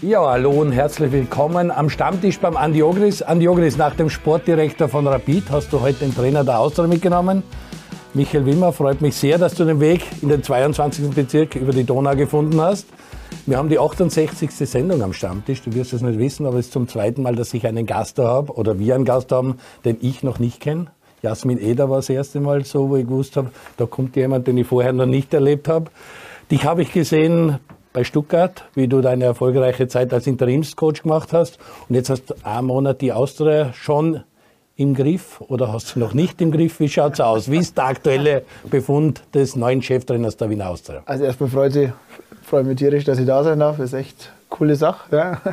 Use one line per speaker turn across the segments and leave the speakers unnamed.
Ja, hallo und herzlich willkommen am Stammtisch beim Andi Ogris. Andi Ogris, nach dem Sportdirektor von Rapid hast du heute den Trainer der Austria mitgenommen. Michael Wimmer, freut mich sehr, dass du den Weg in den 22. Bezirk über die Donau gefunden hast. Wir haben die 68. Sendung am Stammtisch. Du wirst es nicht wissen, aber es ist zum zweiten Mal, dass ich einen Gast da habe oder wir einen Gast haben, den ich noch nicht kenne. Jasmin Eder war das erste Mal so, wo ich gewusst habe, da kommt jemand, den ich vorher noch nicht erlebt habe. Dich habe ich gesehen bei Stuttgart, wie du deine erfolgreiche Zeit als Interimscoach gemacht hast. Und jetzt hast du einen Monat die Austria schon im Griff oder hast du noch nicht im Griff? Wie schaut's aus? Wie ist der aktuelle Befund des neuen Cheftrainers der Wiener Austria?
Also erstmal freut sich, freue mich tierisch, dass ich da sein darf. Das ist echt eine coole Sache. Ja.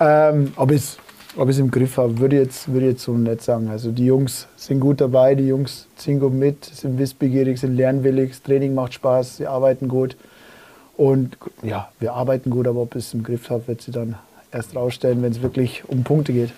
Ähm, ob ich es im Griff habe, würde ich, jetzt, würde jetzt so nicht sagen. Also die Jungs sind gut dabei, die Jungs ziehen gut mit, sind wissbegierig, sind lernwillig, das Training macht Spaß, sie arbeiten gut. Und ja, wir arbeiten gut, aber ob es im Griff habe, wird sie dann erst rausstellen, wenn es wirklich um Punkte geht.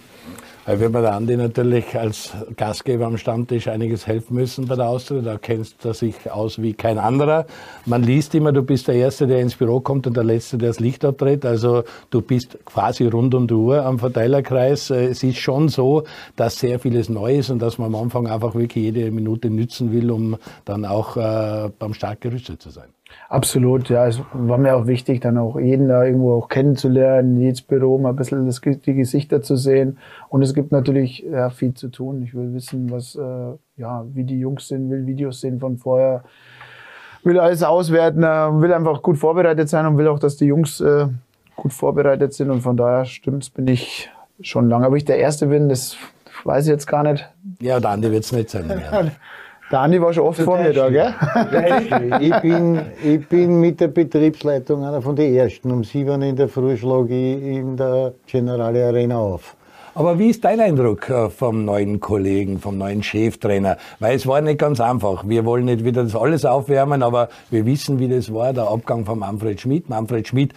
Wir bei der Andi natürlich als Gastgeber am Stammtisch einiges helfen müssen bei der Austria. Da kennst du sich aus wie kein anderer. Man liest immer, du bist der Erste, der ins Büro kommt und der Letzte, der das Licht abdreht. Also du bist quasi rund um die Uhr am Verteilerkreis. Es ist schon so, dass sehr vieles neu ist und dass man am Anfang einfach wirklich jede Minute nützen will, um dann auch äh, beim Start gerüstet zu sein.
Absolut, ja. Es war mir auch wichtig, dann auch jeden da irgendwo auch kennenzulernen, jedes Büro mal ein bisschen das, die Gesichter zu sehen. Und es gibt natürlich ja, viel zu tun. Ich will wissen, was, äh, ja, wie die Jungs sind, will Videos sehen von vorher, will alles auswerten, äh, will einfach gut vorbereitet sein und will auch, dass die Jungs äh, gut vorbereitet sind. Und von daher stimmt's, bin ich schon lange. Aber ich der Erste bin, das weiß ich jetzt gar nicht.
Ja, der Andi wird's nicht sein.
Der Andi war schon oft vor mir da, gell?
ich, bin, ich bin mit der Betriebsleitung einer von den Ersten. Um sieben in der Früh schlage ich in der Generale Arena auf.
Aber wie ist dein Eindruck äh, vom neuen Kollegen, vom neuen Cheftrainer? Weil es war nicht ganz einfach. Wir wollen nicht wieder das alles aufwärmen, aber wir wissen, wie das war, der Abgang von Manfred Schmidt. Manfred Schmidt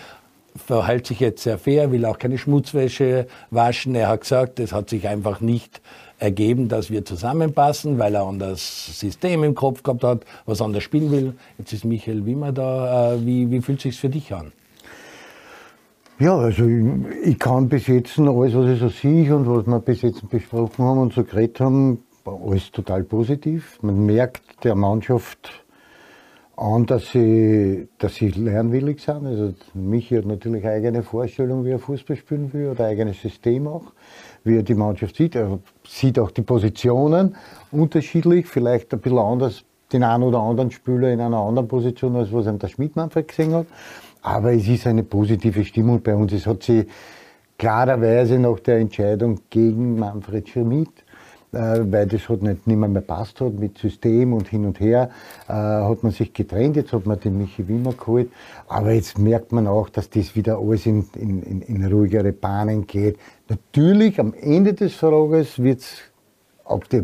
verhält sich jetzt sehr fair, will auch keine Schmutzwäsche waschen. Er hat gesagt, es hat sich einfach nicht ergeben, dass wir zusammenpassen, weil er an das System im Kopf gehabt hat, was anders spielen will. Jetzt ist Michael Wimmer da. Äh, wie, wie fühlt es sich für dich an?
Ja, also ich, ich, kann bis jetzt alles, was ich so sehe und was wir bis jetzt besprochen haben und so geredet haben, alles total positiv. Man merkt der Mannschaft an, dass sie, dass sie lernwillig sind. Also Michi hat natürlich eine eigene Vorstellung, wie er Fußball spielen will, oder ein eigenes System auch wie er die Mannschaft sieht. Er sieht auch die Positionen unterschiedlich, vielleicht ein bisschen anders den einen oder anderen Spieler in einer anderen Position, als was ihm der Schmidt-Manfred gesehen hat. Aber es ist eine positive Stimmung bei uns. Es hat sich klarerweise nach der Entscheidung gegen Manfred Schmidt weil das hat nicht, nicht mehr, mehr passt hat mit System und hin und her, äh, hat man sich getrennt. Jetzt hat man den Michi Wimmer geholt. Aber jetzt merkt man auch, dass das wieder alles in, in, in ruhigere Bahnen geht. Natürlich, am Ende des Frages wird es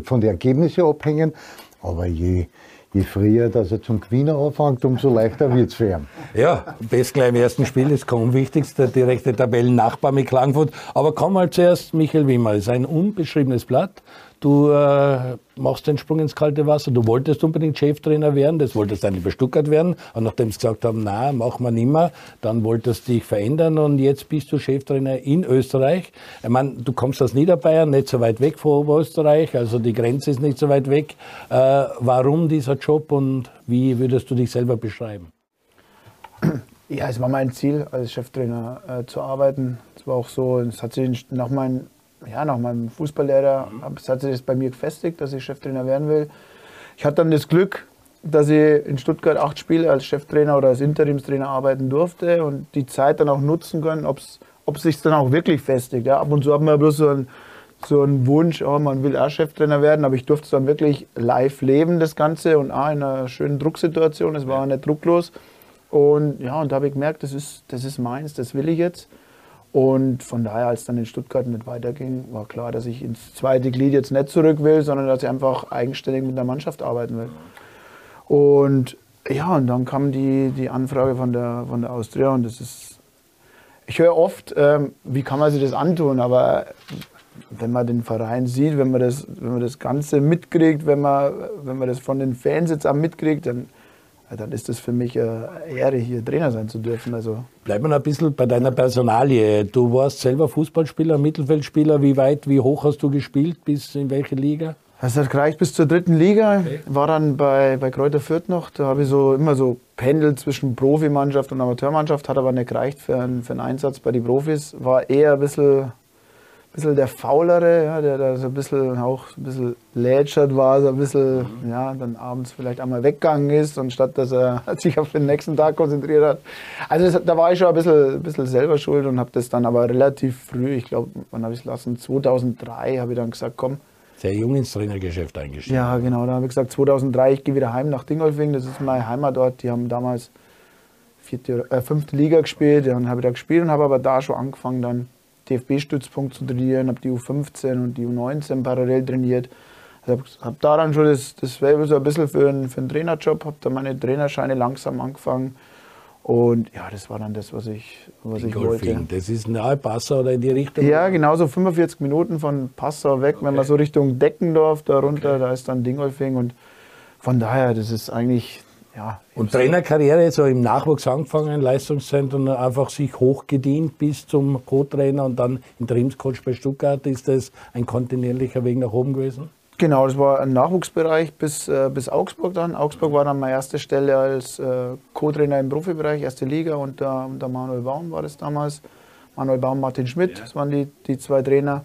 von den Ergebnissen abhängen, aber je, je früher dass er zum Gewinner anfängt, umso leichter wird es für ihn.
Ja, best gleich im ersten Spiel ist kaum wichtigst, der direkte Tabellennachbar mit Klagenfurt. Aber komm mal zuerst, Michael Wimmer, ist ein unbeschriebenes Blatt. Du äh, machst den Sprung ins kalte Wasser. Du wolltest unbedingt Cheftrainer werden, das wolltest dann über Stuttgart werden. Und nachdem sie gesagt haben, na, machen wir nimmer, dann wolltest du dich verändern und jetzt bist du Cheftrainer in Österreich. Ich meine, du kommst aus Niederbayern, nicht so weit weg von Oberösterreich, also die Grenze ist nicht so weit weg. Äh, warum dieser Job und wie würdest du dich selber beschreiben?
Ja, es war mein Ziel, als Cheftrainer äh, zu arbeiten. Es war auch so, es hat sich nach meinem ja, nach meinem Fußballlehrer hat sich das bei mir gefestigt, dass ich Cheftrainer werden will. Ich hatte dann das Glück, dass ich in Stuttgart acht Spiele als Cheftrainer oder als Interimstrainer arbeiten durfte und die Zeit dann auch nutzen können, ob's, ob sich dann auch wirklich festigt. Ja, ab und zu hat man bloß so einen, so einen Wunsch, oh, man will auch Cheftrainer werden, aber ich durfte es dann wirklich live leben, das Ganze, und auch in einer schönen Drucksituation. Es war auch nicht drucklos. Und ja, und da habe ich gemerkt, das ist, das ist meins, das will ich jetzt. Und von daher, als dann in Stuttgart nicht weiterging, war klar, dass ich ins zweite Glied jetzt nicht zurück will, sondern dass ich einfach eigenständig mit der Mannschaft arbeiten will. Und ja, und dann kam die, die Anfrage von der, von der Austria und das ist, ich höre oft, ähm, wie kann man sich das antun, aber wenn man den Verein sieht, wenn man das, wenn man das Ganze mitkriegt, wenn man, wenn man das von den Fans jetzt auch mitkriegt, dann dann ist es für mich eine Ehre, hier Trainer sein zu dürfen. Also
Bleiben wir noch ein bisschen bei deiner Personalie. Du warst selber Fußballspieler, Mittelfeldspieler. Wie weit, wie hoch hast du gespielt? Bis in welche Liga?
Es hat gereicht bis zur dritten Liga. Okay. War dann bei, bei Kräuter Fürth noch. Da habe ich so immer so pendelt zwischen Profimannschaft und Amateurmannschaft. Hat aber nicht gereicht für einen, für einen Einsatz bei den Profis. War eher ein bisschen bisschen der Faulere, ja, der da so ein bisschen auch ein bisschen lätschert war, so ein bisschen, mhm. ja, dann abends vielleicht einmal weggegangen ist, anstatt dass er sich auf den nächsten Tag konzentriert hat. Also das, da war ich schon ein bisschen, ein bisschen selber schuld und habe das dann aber relativ früh, ich glaube, wann habe ich es lassen? 2003 habe ich dann gesagt, komm.
Sehr jung ins Trainergeschäft eingestiegen.
Ja, genau, da habe ich gesagt, 2003, ich gehe wieder heim nach Dingolfing, das ist meine Heimatort, die haben damals vierte, äh, fünfte Liga gespielt, dann habe ich da gespielt und habe aber da schon angefangen dann DFB-Stützpunkt zu trainieren, habe die U15 und die U19 parallel trainiert. Also habe hab da dann schon das, das Fable so ein bisschen für einen, für einen Trainerjob, habe da meine Trainerscheine langsam angefangen. Und ja, das war dann das, was ich, was ich wollte.
Das ist nahe Passau oder in die Richtung?
Ja, genau so 45 Minuten von Passau weg, okay. wenn man so Richtung Deckendorf da runter, okay. da ist dann Dingolfing. Und von daher, das ist eigentlich ja,
und Trainerkarriere, so im Nachwuchs angefangen, Leistungszentrum, einfach sich hochgedient bis zum Co-Trainer und dann Interimscoach bei Stuttgart. Ist das ein kontinuierlicher Weg nach oben gewesen?
Genau, das war ein Nachwuchsbereich bis, äh, bis Augsburg dann. Augsburg war dann meine erste Stelle als äh, Co-Trainer im Profibereich, erste Liga unter, unter Manuel Baum war das damals. Manuel Baum, Martin Schmidt, das waren die, die zwei Trainer.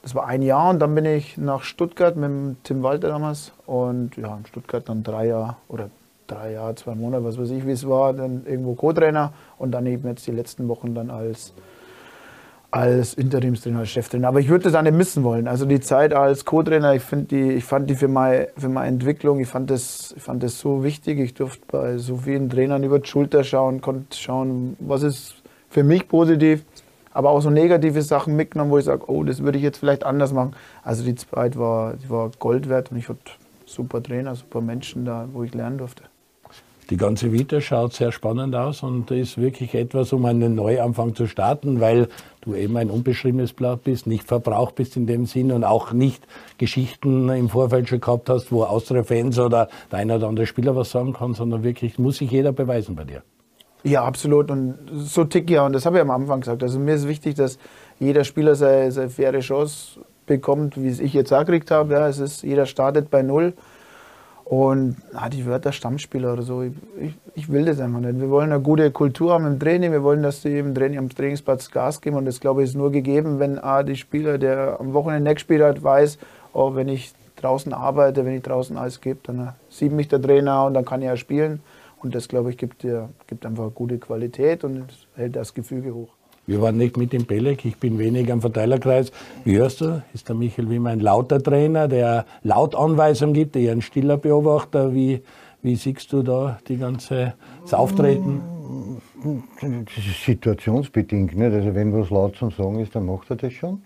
Das war ein Jahr und dann bin ich nach Stuttgart mit Tim Walter damals und ja, in Stuttgart dann drei Jahre oder drei Jahre, zwei Monate, was weiß ich, wie es war, dann irgendwo Co-Trainer und dann eben jetzt die letzten Wochen dann als, als Interimstrainer, als Cheftrainer. Aber ich würde das auch nicht missen wollen. Also die Zeit als Co-Trainer, ich, ich fand die für meine, für meine Entwicklung, ich fand, das, ich fand das so wichtig. Ich durfte bei so vielen Trainern über die Schulter schauen, konnte schauen, was ist für mich positiv, aber auch so negative Sachen mitgenommen, wo ich sage, oh, das würde ich jetzt vielleicht anders machen. Also die Zeit war, die war Gold wert und ich hatte super Trainer, super Menschen da, wo ich lernen durfte.
Die ganze Vita schaut sehr spannend aus und ist wirklich etwas, um einen Neuanfang zu starten, weil du eben ein unbeschriebenes Blatt bist, nicht verbraucht bist in dem Sinn und auch nicht Geschichten im Vorfeld schon gehabt hast, wo Austria-Fans oder der eine oder andere Spieler was sagen kann, sondern wirklich muss sich jeder beweisen bei dir.
Ja, absolut. Und so tick ja. Und das habe ich am Anfang gesagt. Also mir ist wichtig, dass jeder Spieler seine, seine faire Chance bekommt, wie es ich jetzt auch gekriegt habe. Ja, es ist, jeder startet bei Null. Und ah, die Wörter Stammspieler oder so, ich, ich, ich, will das einfach nicht. Wir wollen eine gute Kultur haben im Training, wir wollen, dass die im Training, am Trainingsplatz Gas geben und das, glaube ich, ist nur gegeben, wenn ah, die Spieler, der am Wochenende nicht gespielt hat, weiß, oh, wenn ich draußen arbeite, wenn ich draußen alles gebe, dann sieht mich der Trainer und dann kann ich ja spielen. Und das, glaube ich, gibt, dir, gibt einfach gute Qualität und hält das Gefüge hoch.
Wir waren nicht mit im Belek, ich bin wenig am Verteilerkreis. Wie hörst du? Ist der Michael Wimmer ein lauter Trainer, der laut Anweisungen gibt, eher ein stiller Beobachter? Wie, wie siehst du da die ganze, das Auftreten?
Das ist situationsbedingt. Nicht? Also wenn was laut zum Sagen ist, dann macht er das schon.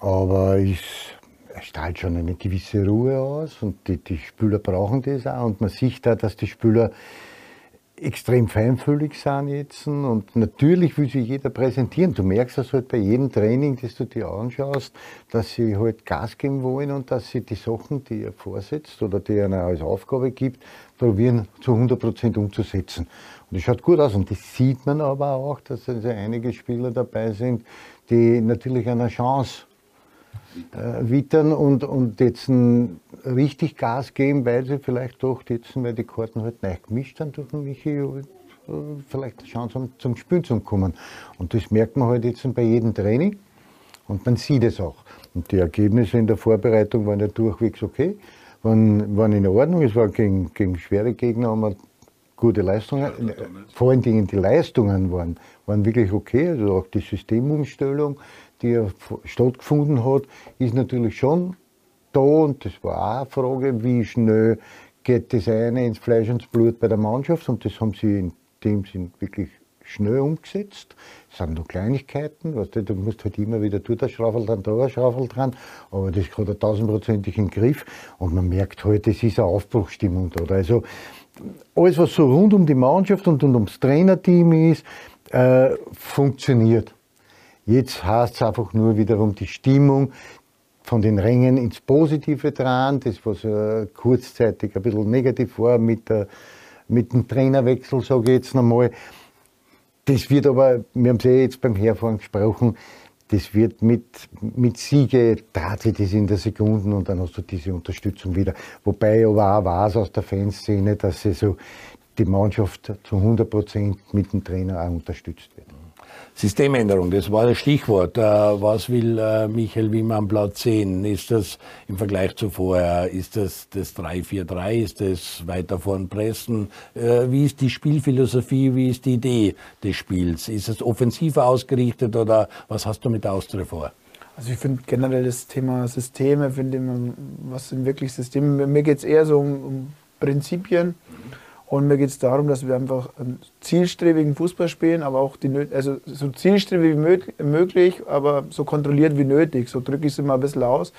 Aber ist, er strahlt schon eine gewisse Ruhe aus und die, die Spieler brauchen das auch. Und man sieht da, dass die Spieler extrem feinfühlig sind jetzt und natürlich will sich jeder präsentieren. Du merkst das halt bei jedem Training, das du dir anschaust, dass sie halt Gas geben wollen und dass sie die Sachen, die er vorsetzt oder die er als Aufgabe gibt, probieren zu 100 Prozent umzusetzen. Und das schaut gut aus und das sieht man aber auch, dass also einige Spieler dabei sind, die natürlich eine Chance äh, wittern und, und jetzt richtig Gas geben, weil sie vielleicht doch jetzt, weil die Karten halt neu gemischt haben durch den Michi, äh, vielleicht eine Chance haben, zum Spielen zu kommen. Und das merkt man halt jetzt bei jedem Training und man sieht es auch. Und die Ergebnisse in der Vorbereitung waren ja durchwegs okay, waren, waren in Ordnung. Es war gegen, gegen schwere Gegner, haben wir gute Leistungen. Vor allen Dingen die Leistungen waren, waren wirklich okay, also auch die Systemumstellung die stattgefunden hat, ist natürlich schon da und das war auch eine Frage, wie schnell geht das eine ins Fleisch und Blut bei der Mannschaft und das haben sie in dem Sinn wirklich schnell umgesetzt. Es sind nur Kleinigkeiten, weißt du, du musst halt immer wieder da Schraufel dran, da ein Schraufel dran, aber das hat er tausendprozentig im Griff und man merkt halt, es ist eine Aufbruchstimmung da. Also alles, was so rund um die Mannschaft und, und ums Trainerteam ist, äh, funktioniert. Jetzt heißt es einfach nur wiederum die Stimmung von den Rängen ins Positive dran, das was äh, kurzzeitig ein bisschen negativ war mit der mit dem Trainerwechsel, sage ich jetzt nochmal. Das wird aber, wir haben es eh jetzt beim Herfahren gesprochen, das wird mit, mit Siege, dreht sich das in der Sekunde und dann hast du diese Unterstützung wieder. Wobei aber auch weiß aus der Fanszene, dass sie so die Mannschaft zu 100 Prozent mit dem Trainer auch unterstützt wird.
Systemänderung, das war das Stichwort. Äh, was will äh, Michael Wimmer am Platz sehen? Ist das im Vergleich zu vorher, ist das das 3-4-3, ist das weiter vorn pressen? Äh, wie ist die Spielphilosophie, wie ist die Idee des Spiels? Ist es offensiver ausgerichtet oder was hast du mit Austria vor?
Also ich finde generell das Thema Systeme, finde was sind wirklich Systeme? Mir geht es eher so um, um Prinzipien. Und mir geht es darum, dass wir einfach einen zielstrebigen Fußball spielen, aber auch die, also so zielstrebig wie möglich, aber so kontrolliert wie nötig. So drücke ich es immer ein bisschen aus.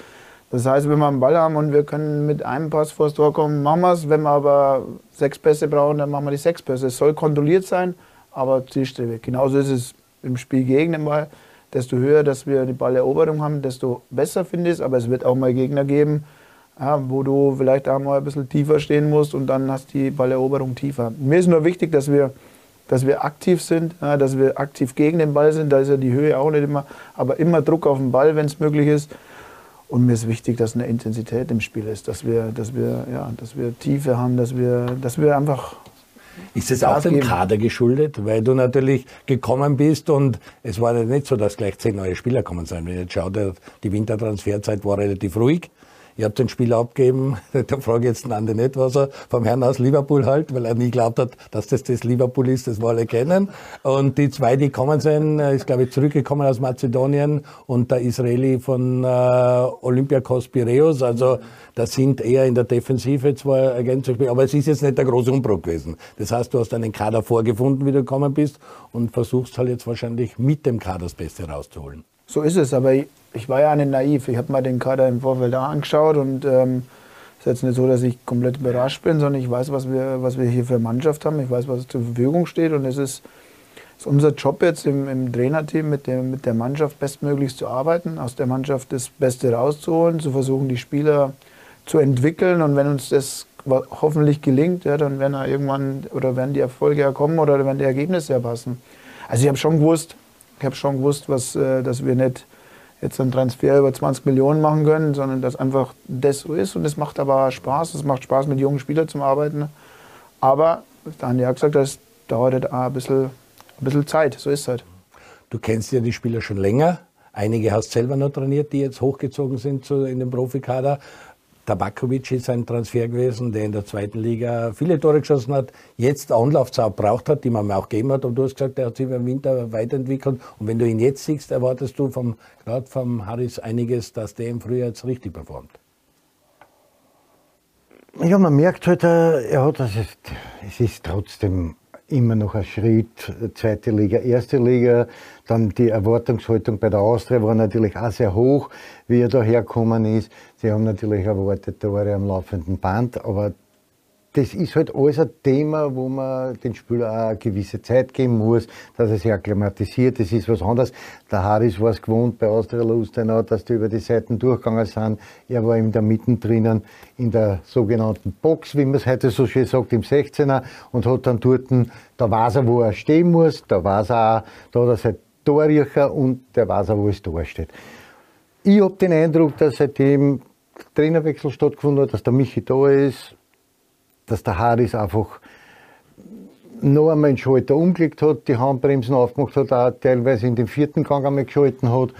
Das heißt, wenn wir einen Ball haben und wir können mit einem Pass vor das Tor kommen, machen wir es. Wenn wir aber sechs Pässe brauchen, dann machen wir die sechs Pässe. Es soll kontrolliert sein, aber zielstrebig. Genauso ist es im Spiel gegen den Ball. Desto höher, dass wir die Balleroberung haben, desto besser finde ich es. Aber es wird auch mal Gegner geben, ja, wo du vielleicht auch mal ein bisschen tiefer stehen musst und dann hast die Balleroberung tiefer. Mir ist nur wichtig, dass wir, dass wir aktiv sind, ja, dass wir aktiv gegen den Ball sind. Da ist ja die Höhe auch nicht immer, aber immer Druck auf den Ball, wenn es möglich ist. Und mir ist wichtig, dass eine Intensität im Spiel ist, dass wir, dass wir, ja, dass wir Tiefe haben, dass wir, dass wir einfach
ist es auch dem Kader geschuldet, weil du natürlich gekommen bist und es war ja nicht so, dass gleich zehn neue Spieler kommen sind. Wenn ich jetzt schaue, die Wintertransferzeit war relativ ruhig. Ich habe den Spieler abgegeben, da frage ich jetzt den Andi nicht, was er vom Herrn aus Liverpool halt, weil er nie glaubt hat, dass das das Liverpool ist, das wir alle kennen. Und die zwei, die kommen sind, ist glaube ich zurückgekommen aus Mazedonien und der Israeli von äh, Olympiakos Piraeus. Also das sind eher in der Defensive zwei Ergänzungsspieler, aber es ist jetzt nicht der große Umbruch gewesen. Das heißt, du hast einen Kader vorgefunden, wie du gekommen bist und versuchst halt jetzt wahrscheinlich mit dem Kader das Beste rauszuholen.
So ist es, aber ich war ja nicht naiv. Ich habe mal den Kader im Vorfeld angeschaut und ähm, es ist jetzt nicht so, dass ich komplett überrascht bin, sondern ich weiß, was wir, was wir hier für Mannschaft haben. Ich weiß, was zur Verfügung steht und es ist, ist unser Job jetzt im, im Trainerteam mit, dem, mit der Mannschaft bestmöglichst zu arbeiten, aus der Mannschaft das Beste rauszuholen, zu versuchen, die Spieler zu entwickeln und wenn uns das hoffentlich gelingt, ja, dann werden irgendwann oder werden die Erfolge ja kommen oder werden die Ergebnisse ja passen. Also ich habe schon gewusst, ich habe schon gewusst, was, äh, dass wir nicht jetzt einen Transfer über 20 Millionen machen können, sondern dass einfach das so ist. Und es macht aber Spaß. Es macht Spaß, mit jungen Spielern zu arbeiten. Aber, da haben die auch gesagt, das dauert halt auch ein bisschen, ein bisschen Zeit. So ist es halt.
Du kennst ja die Spieler schon länger. Einige hast selber noch trainiert, die jetzt hochgezogen sind in den Profikader. Tabakovic ist ein Transfer gewesen, der in der zweiten Liga viele Tore geschossen hat, jetzt Anlaufzeit braucht hat, die man mir auch gegeben hat. Und du hast gesagt, der hat sich im Winter weiterentwickelt. Und wenn du ihn jetzt siehst, erwartest du vom, gerade vom Harris einiges, dass der im Frühjahr jetzt richtig performt.
Ja, man merkt halt, äh, er hat, also es ist trotzdem immer noch ein Schritt, zweite Liga, erste Liga. Dann die Erwartungshaltung bei der Austria war natürlich auch sehr hoch, wie er da hergekommen ist. Sie haben natürlich erwartet, da war er am laufenden Band, aber das ist halt alles ein Thema, wo man den Spieler auch eine gewisse Zeit geben muss, dass er sich akklimatisiert. Das ist was anderes. Der Harris war es gewohnt bei Austria Lustenau, dass die über die Seiten durchgegangen sind. Er war in der Mitte drinnen in der sogenannten Box, wie man es heute so schön sagt, im 16er und hat dann dort, da weiß er, wo er stehen muss, da weiß er auch, da hat er sein Torriecher und der weiß auch, wo das Tor steht. Ich habe den Eindruck, dass seitdem Trainerwechsel stattgefunden hat, dass der Michi da ist, dass der Harris einfach noch einmal den Schalter umgelegt hat, die Handbremsen aufgemacht hat, auch teilweise in den vierten Gang einmal geschalten hat.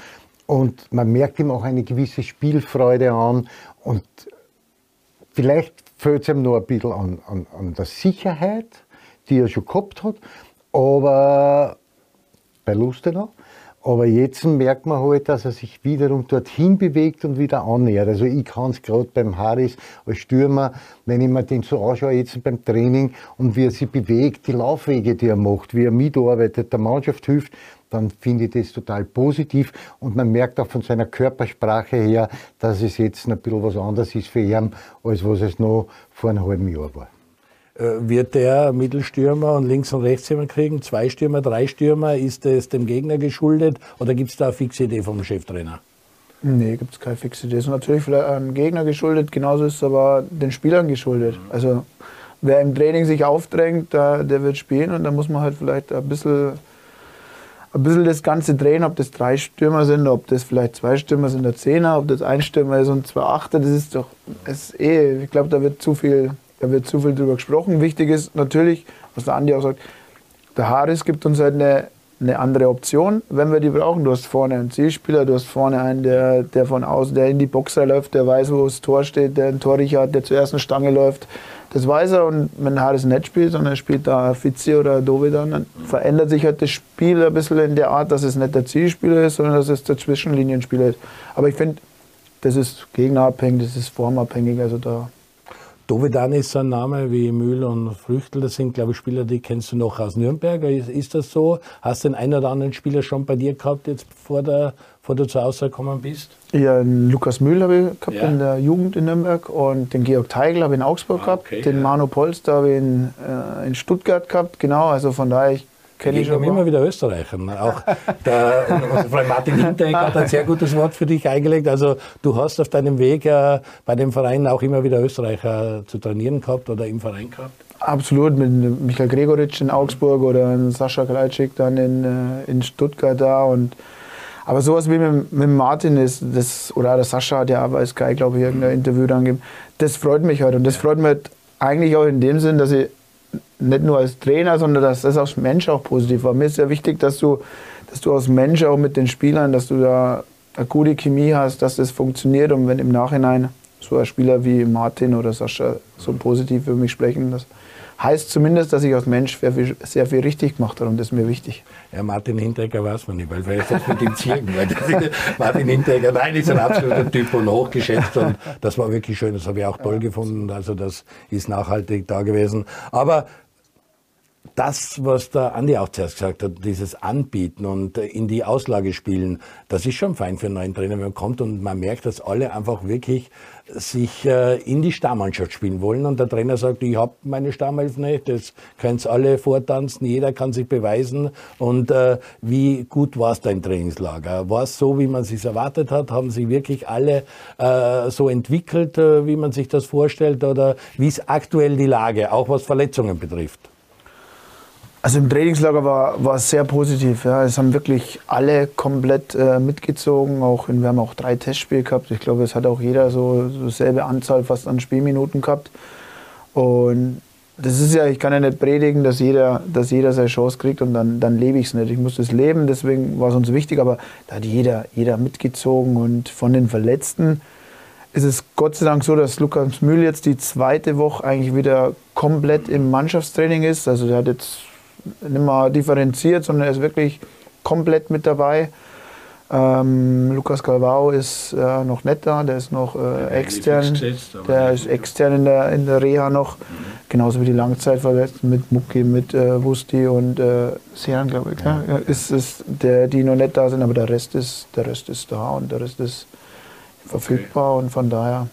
Und man merkt ihm auch eine gewisse Spielfreude an. Und vielleicht fehlt es ihm noch ein bisschen an, an, an der Sicherheit, die er schon gehabt hat. Aber bei Lustenau. Aber jetzt merkt man halt, dass er sich wiederum dorthin bewegt und wieder annähert. Also ich kann es gerade beim Harris als Stürmer, wenn ich mir den so anschaue, jetzt beim Training und wie er sich bewegt, die Laufwege, die er macht, wie er mitarbeitet, der Mannschaft hilft, dann finde ich das total positiv und man merkt auch von seiner Körpersprache her, dass es jetzt ein bisschen was anderes ist für ihn, als was es noch vor einem halben Jahr war.
Äh, wird der Mittelstürmer und links und rechts jemand kriegen? Zwei Stürmer, drei Stürmer? Ist es dem Gegner geschuldet oder gibt es da eine fixe Idee vom Cheftrainer?
Nee, gibt es keine fixe Idee. Es ist natürlich vielleicht einem Gegner geschuldet, genauso ist es aber den Spielern geschuldet. Also wer im Training sich aufdrängt, der, wird spielen und da muss man halt vielleicht ein bisschen, ein bisschen das Ganze drehen, ob das drei Stürmer sind, ob das vielleicht zwei Stürmer sind, der Zehner, ob das ein Stürmer ist und zwei Achter, das ist doch, das ist eh, ich glaube, da wird zu viel, da wird zu viel drüber gesprochen. Wichtig ist natürlich, was der Andi auch sagt, der Haris gibt uns halt eine, eine andere Option, wenn wir die brauchen. Du hast vorne einen Zielspieler, du hast vorne einen, der, der von außen, der in die Boxer läuft, der weiß, wo das Tor steht, der einen Torrichter hat, der zur ersten Stange läuft. Das weiß er und wenn Haris nicht spielt, sondern er spielt da Fizzi oder Dovidan, dann verändert sich halt das Spiel ein bisschen in der Art, dass es nicht der Zielspieler ist, sondern dass es der Zwischenlinienspieler ist. Aber ich finde, das ist gegnerabhängig, das ist formabhängig, also da
Dovedan ist so ein Name wie Mühl und Früchtel. Das sind, glaube ich, Spieler, die kennst du noch aus Nürnberg. Ist, ist das so? Hast du den einen oder anderen Spieler schon bei dir gehabt, jetzt bevor, der, bevor du zur Auswahl gekommen bist?
Ja, den Lukas Mühl habe ich gehabt ja. in der Jugend in Nürnberg und den Georg Teigl habe ich in Augsburg ah, okay, gehabt. Den ja. Manu Polster habe ich in, äh, in Stuttgart gehabt. Genau, also von daher, ich
kenne ich schon. immer wieder Österreicher. Auch der Freund Martin Hinteregger hat ein sehr gutes Wort für dich eingelegt. Also du hast auf deinem Weg äh, bei dem Verein auch immer wieder Österreicher zu trainieren gehabt oder im Verein gehabt?
Absolut, mit Michael Gregoritsch in Augsburg oder Sascha Kalajczyk dann in, äh, in Stuttgart da und aber sowas wie mit, mit Martin ist, das, oder der Sascha hat ja bei Sky, glaube ich, irgendein Interview dann gegeben, das freut mich halt. Und das freut mich halt eigentlich auch in dem Sinn, dass ich nicht nur als Trainer, sondern dass das als Mensch auch positiv war. Mir ist sehr wichtig, dass du, dass du als Mensch auch mit den Spielern, dass du da eine gute Chemie hast, dass das funktioniert und wenn im Nachhinein so ein Spieler wie Martin oder Sascha so positiv für mich sprechen, das heißt zumindest, dass ich als Mensch sehr viel, sehr viel richtig gemacht habe und das ist mir wichtig.
Ja, Martin Hinteregger weiß man nicht, weil wer ist das mit dem Zirken? Martin Hinteregger, nein, ist ein absoluter Typ und hochgeschätzt und das war wirklich schön, das habe ich auch toll gefunden, also das ist nachhaltig da gewesen. Aber das, was der Andi auch zuerst gesagt hat, dieses Anbieten und in die Auslage spielen, das ist schon fein für einen neuen Trainer, wenn man kommt und man merkt, dass alle einfach wirklich sich äh, in die Stammmannschaft spielen wollen und der Trainer sagt, ich habe meine Stammelf nicht, das können alle vortanzen, jeder kann sich beweisen und äh, wie gut war es da im Trainingslager? War es so, wie man es erwartet hat? Haben sich wirklich alle äh, so entwickelt, äh, wie man sich das vorstellt oder wie ist aktuell die Lage, auch was Verletzungen betrifft?
Also im Trainingslager war, es sehr positiv. Ja. Es haben wirklich alle komplett äh, mitgezogen. Auch wir haben auch drei Testspiele gehabt. Ich glaube, es hat auch jeder so, so selbe Anzahl fast an Spielminuten gehabt. Und das ist ja, ich kann ja nicht predigen, dass jeder, dass jeder seine Chance kriegt und dann, dann lebe ich es nicht. Ich muss das leben, deswegen war es uns wichtig, aber da hat jeder, jeder mitgezogen und von den Verletzten ist es Gott sei Dank so, dass Lukas Mühl jetzt die zweite Woche eigentlich wieder komplett im Mannschaftstraining ist. Also der hat jetzt nicht mehr differenziert, sondern er ist wirklich komplett mit dabei. Ähm, Lukas Galvao ist äh, noch nicht da, der ist noch äh, extern. Gesetzt, der ist extern in der, in der Reha noch. Mhm. Genauso wie die Langzeitverletzten mit Mucki, mit äh, Wusti und äh, Sean, glaube ich. Ja. Ja, ist es, der, die noch nicht da sind, aber der Rest ist, der Rest ist da und der Rest ist verfügbar okay. und von daher.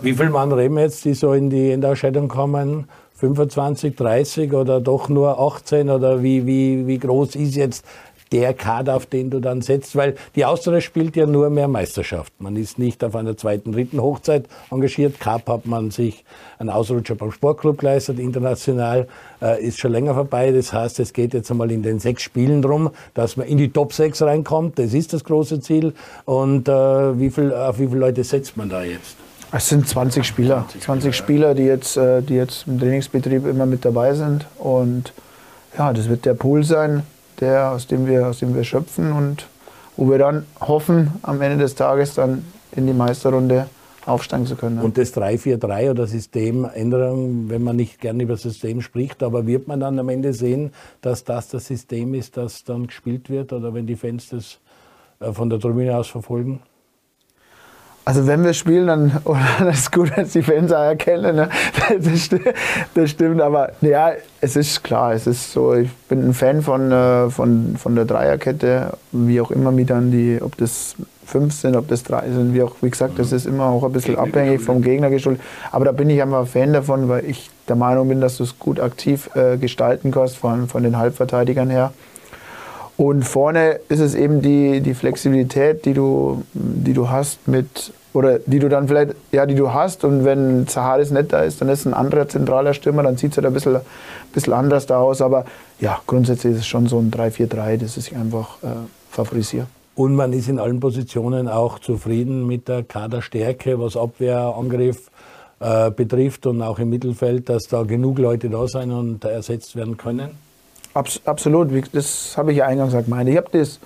Wie viele Mann reden jetzt, die so in die Endausscheidung kommen? 25, 30 oder doch nur 18 oder wie, wie, wie groß ist jetzt der Kader, auf den du dann setzt? Weil die Austria spielt ja nur mehr Meisterschaft. Man ist nicht auf einer zweiten, dritten Hochzeit engagiert. Cup hat man sich einen Ausrutscher beim Sportclub geleistet. International äh, ist schon länger vorbei. Das heißt, es geht jetzt einmal in den sechs Spielen darum, dass man in die Top 6 reinkommt. Das ist das große Ziel. Und äh, wie viel, auf wie viele Leute setzt man da jetzt?
Es sind 20 Spieler. 20, 20 Spieler, die jetzt, äh, die jetzt im Trainingsbetrieb immer mit dabei sind. Und ja, das wird der Pool sein, der, aus, dem wir, aus dem wir schöpfen und wo wir dann hoffen, am Ende des Tages dann in die Meisterrunde aufsteigen zu können.
Und das 3-4-3 oder Systemänderung, wenn man nicht gerne über System spricht, aber wird man dann am Ende sehen, dass das das System ist, das dann gespielt wird oder wenn die Fans das äh, von der Tribüne aus verfolgen?
Also wenn wir spielen, dann oder das ist gut, dass die Fans auch erkennen. Ne? Das, stimmt, das, stimmt, aber ja, es ist klar, es ist so, ich bin ein Fan von, äh, von, von der Dreierkette, wie auch immer mir dann die, ob das fünf sind, ob das drei sind, wie auch, wie gesagt, das ist immer auch ein bisschen abhängig vom Gegner geschuldet. Aber da bin ich einfach Fan davon, weil ich der Meinung bin, dass du es gut aktiv äh, gestalten kannst von, von den Halbverteidigern her. Und vorne ist es eben die, die Flexibilität, die du, die du hast mit, oder die du dann vielleicht, ja, die du hast. Und wenn Zaharis nicht da ist, dann ist ein anderer zentraler Stürmer, dann sieht es halt ein bisschen, bisschen anders da aus. Aber ja, grundsätzlich ist es schon so ein 3-4-3, das ich einfach äh, favorisiere.
Und man ist in allen Positionen auch zufrieden mit der Kaderstärke, was Abwehr, Angriff äh, betrifft und auch im Mittelfeld, dass da genug Leute da sein und ersetzt werden können?
Abs absolut, das habe ich ja eingangs gemeint. Ich habe das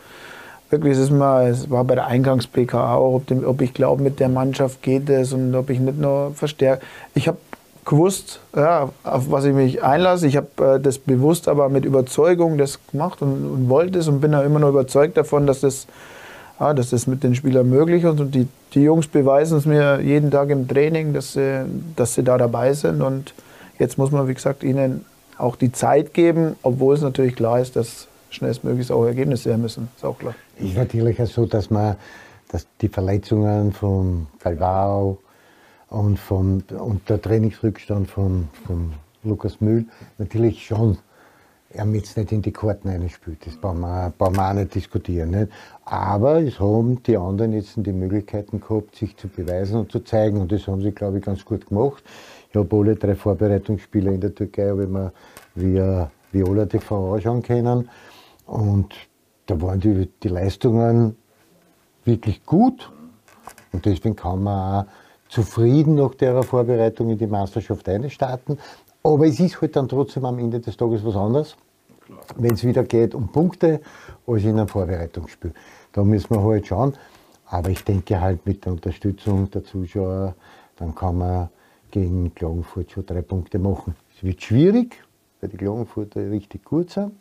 wirklich, es, ist mal, es war bei der Eingangs-PK auch, ob, dem, ob ich glaube, mit der Mannschaft geht es und ob ich nicht nur verstärke. Ich habe gewusst, ja, auf was ich mich einlasse. Ich habe äh, das bewusst, aber mit Überzeugung das gemacht und, und wollte es und bin da immer noch überzeugt davon, dass das, ja, dass das mit den Spielern möglich ist. Und die, die Jungs beweisen es mir jeden Tag im Training, dass sie, dass sie da dabei sind. Und jetzt muss man, wie gesagt, ihnen auch die Zeit geben, obwohl es natürlich klar ist, dass schnellstmöglich auch Ergebnisse her müssen. Ist auch klar.
Ist natürlich auch so, dass man dass die Verletzungen von Calvao und, von, und der Trainingsrückstand von, von Lukas Mühl natürlich schon er jetzt nicht in die Karten einspielt. Das brauchen wir, brauchen wir auch nicht diskutieren. Nicht? Aber es haben die anderen jetzt die Möglichkeiten gehabt, sich zu beweisen und zu zeigen. Und das haben sie, glaube ich, ganz gut gemacht. Ich habe alle drei Vorbereitungsspiele in der Türkei habe ich mir via Viola TV anschauen können. Und da waren die, die Leistungen wirklich gut. Und deswegen kann man auch zufrieden nach der Vorbereitung in die Meisterschaft einstarten. Aber es ist halt dann trotzdem am Ende des Tages was anderes, wenn es wieder geht um Punkte, als in einem Vorbereitungsspiel. Da müssen wir halt schauen. Aber ich denke halt mit der Unterstützung der Zuschauer, dann kann man gegen Klagenfurt schon drei Punkte machen. Es wird schwierig, weil die Klagenfurter richtig gut sind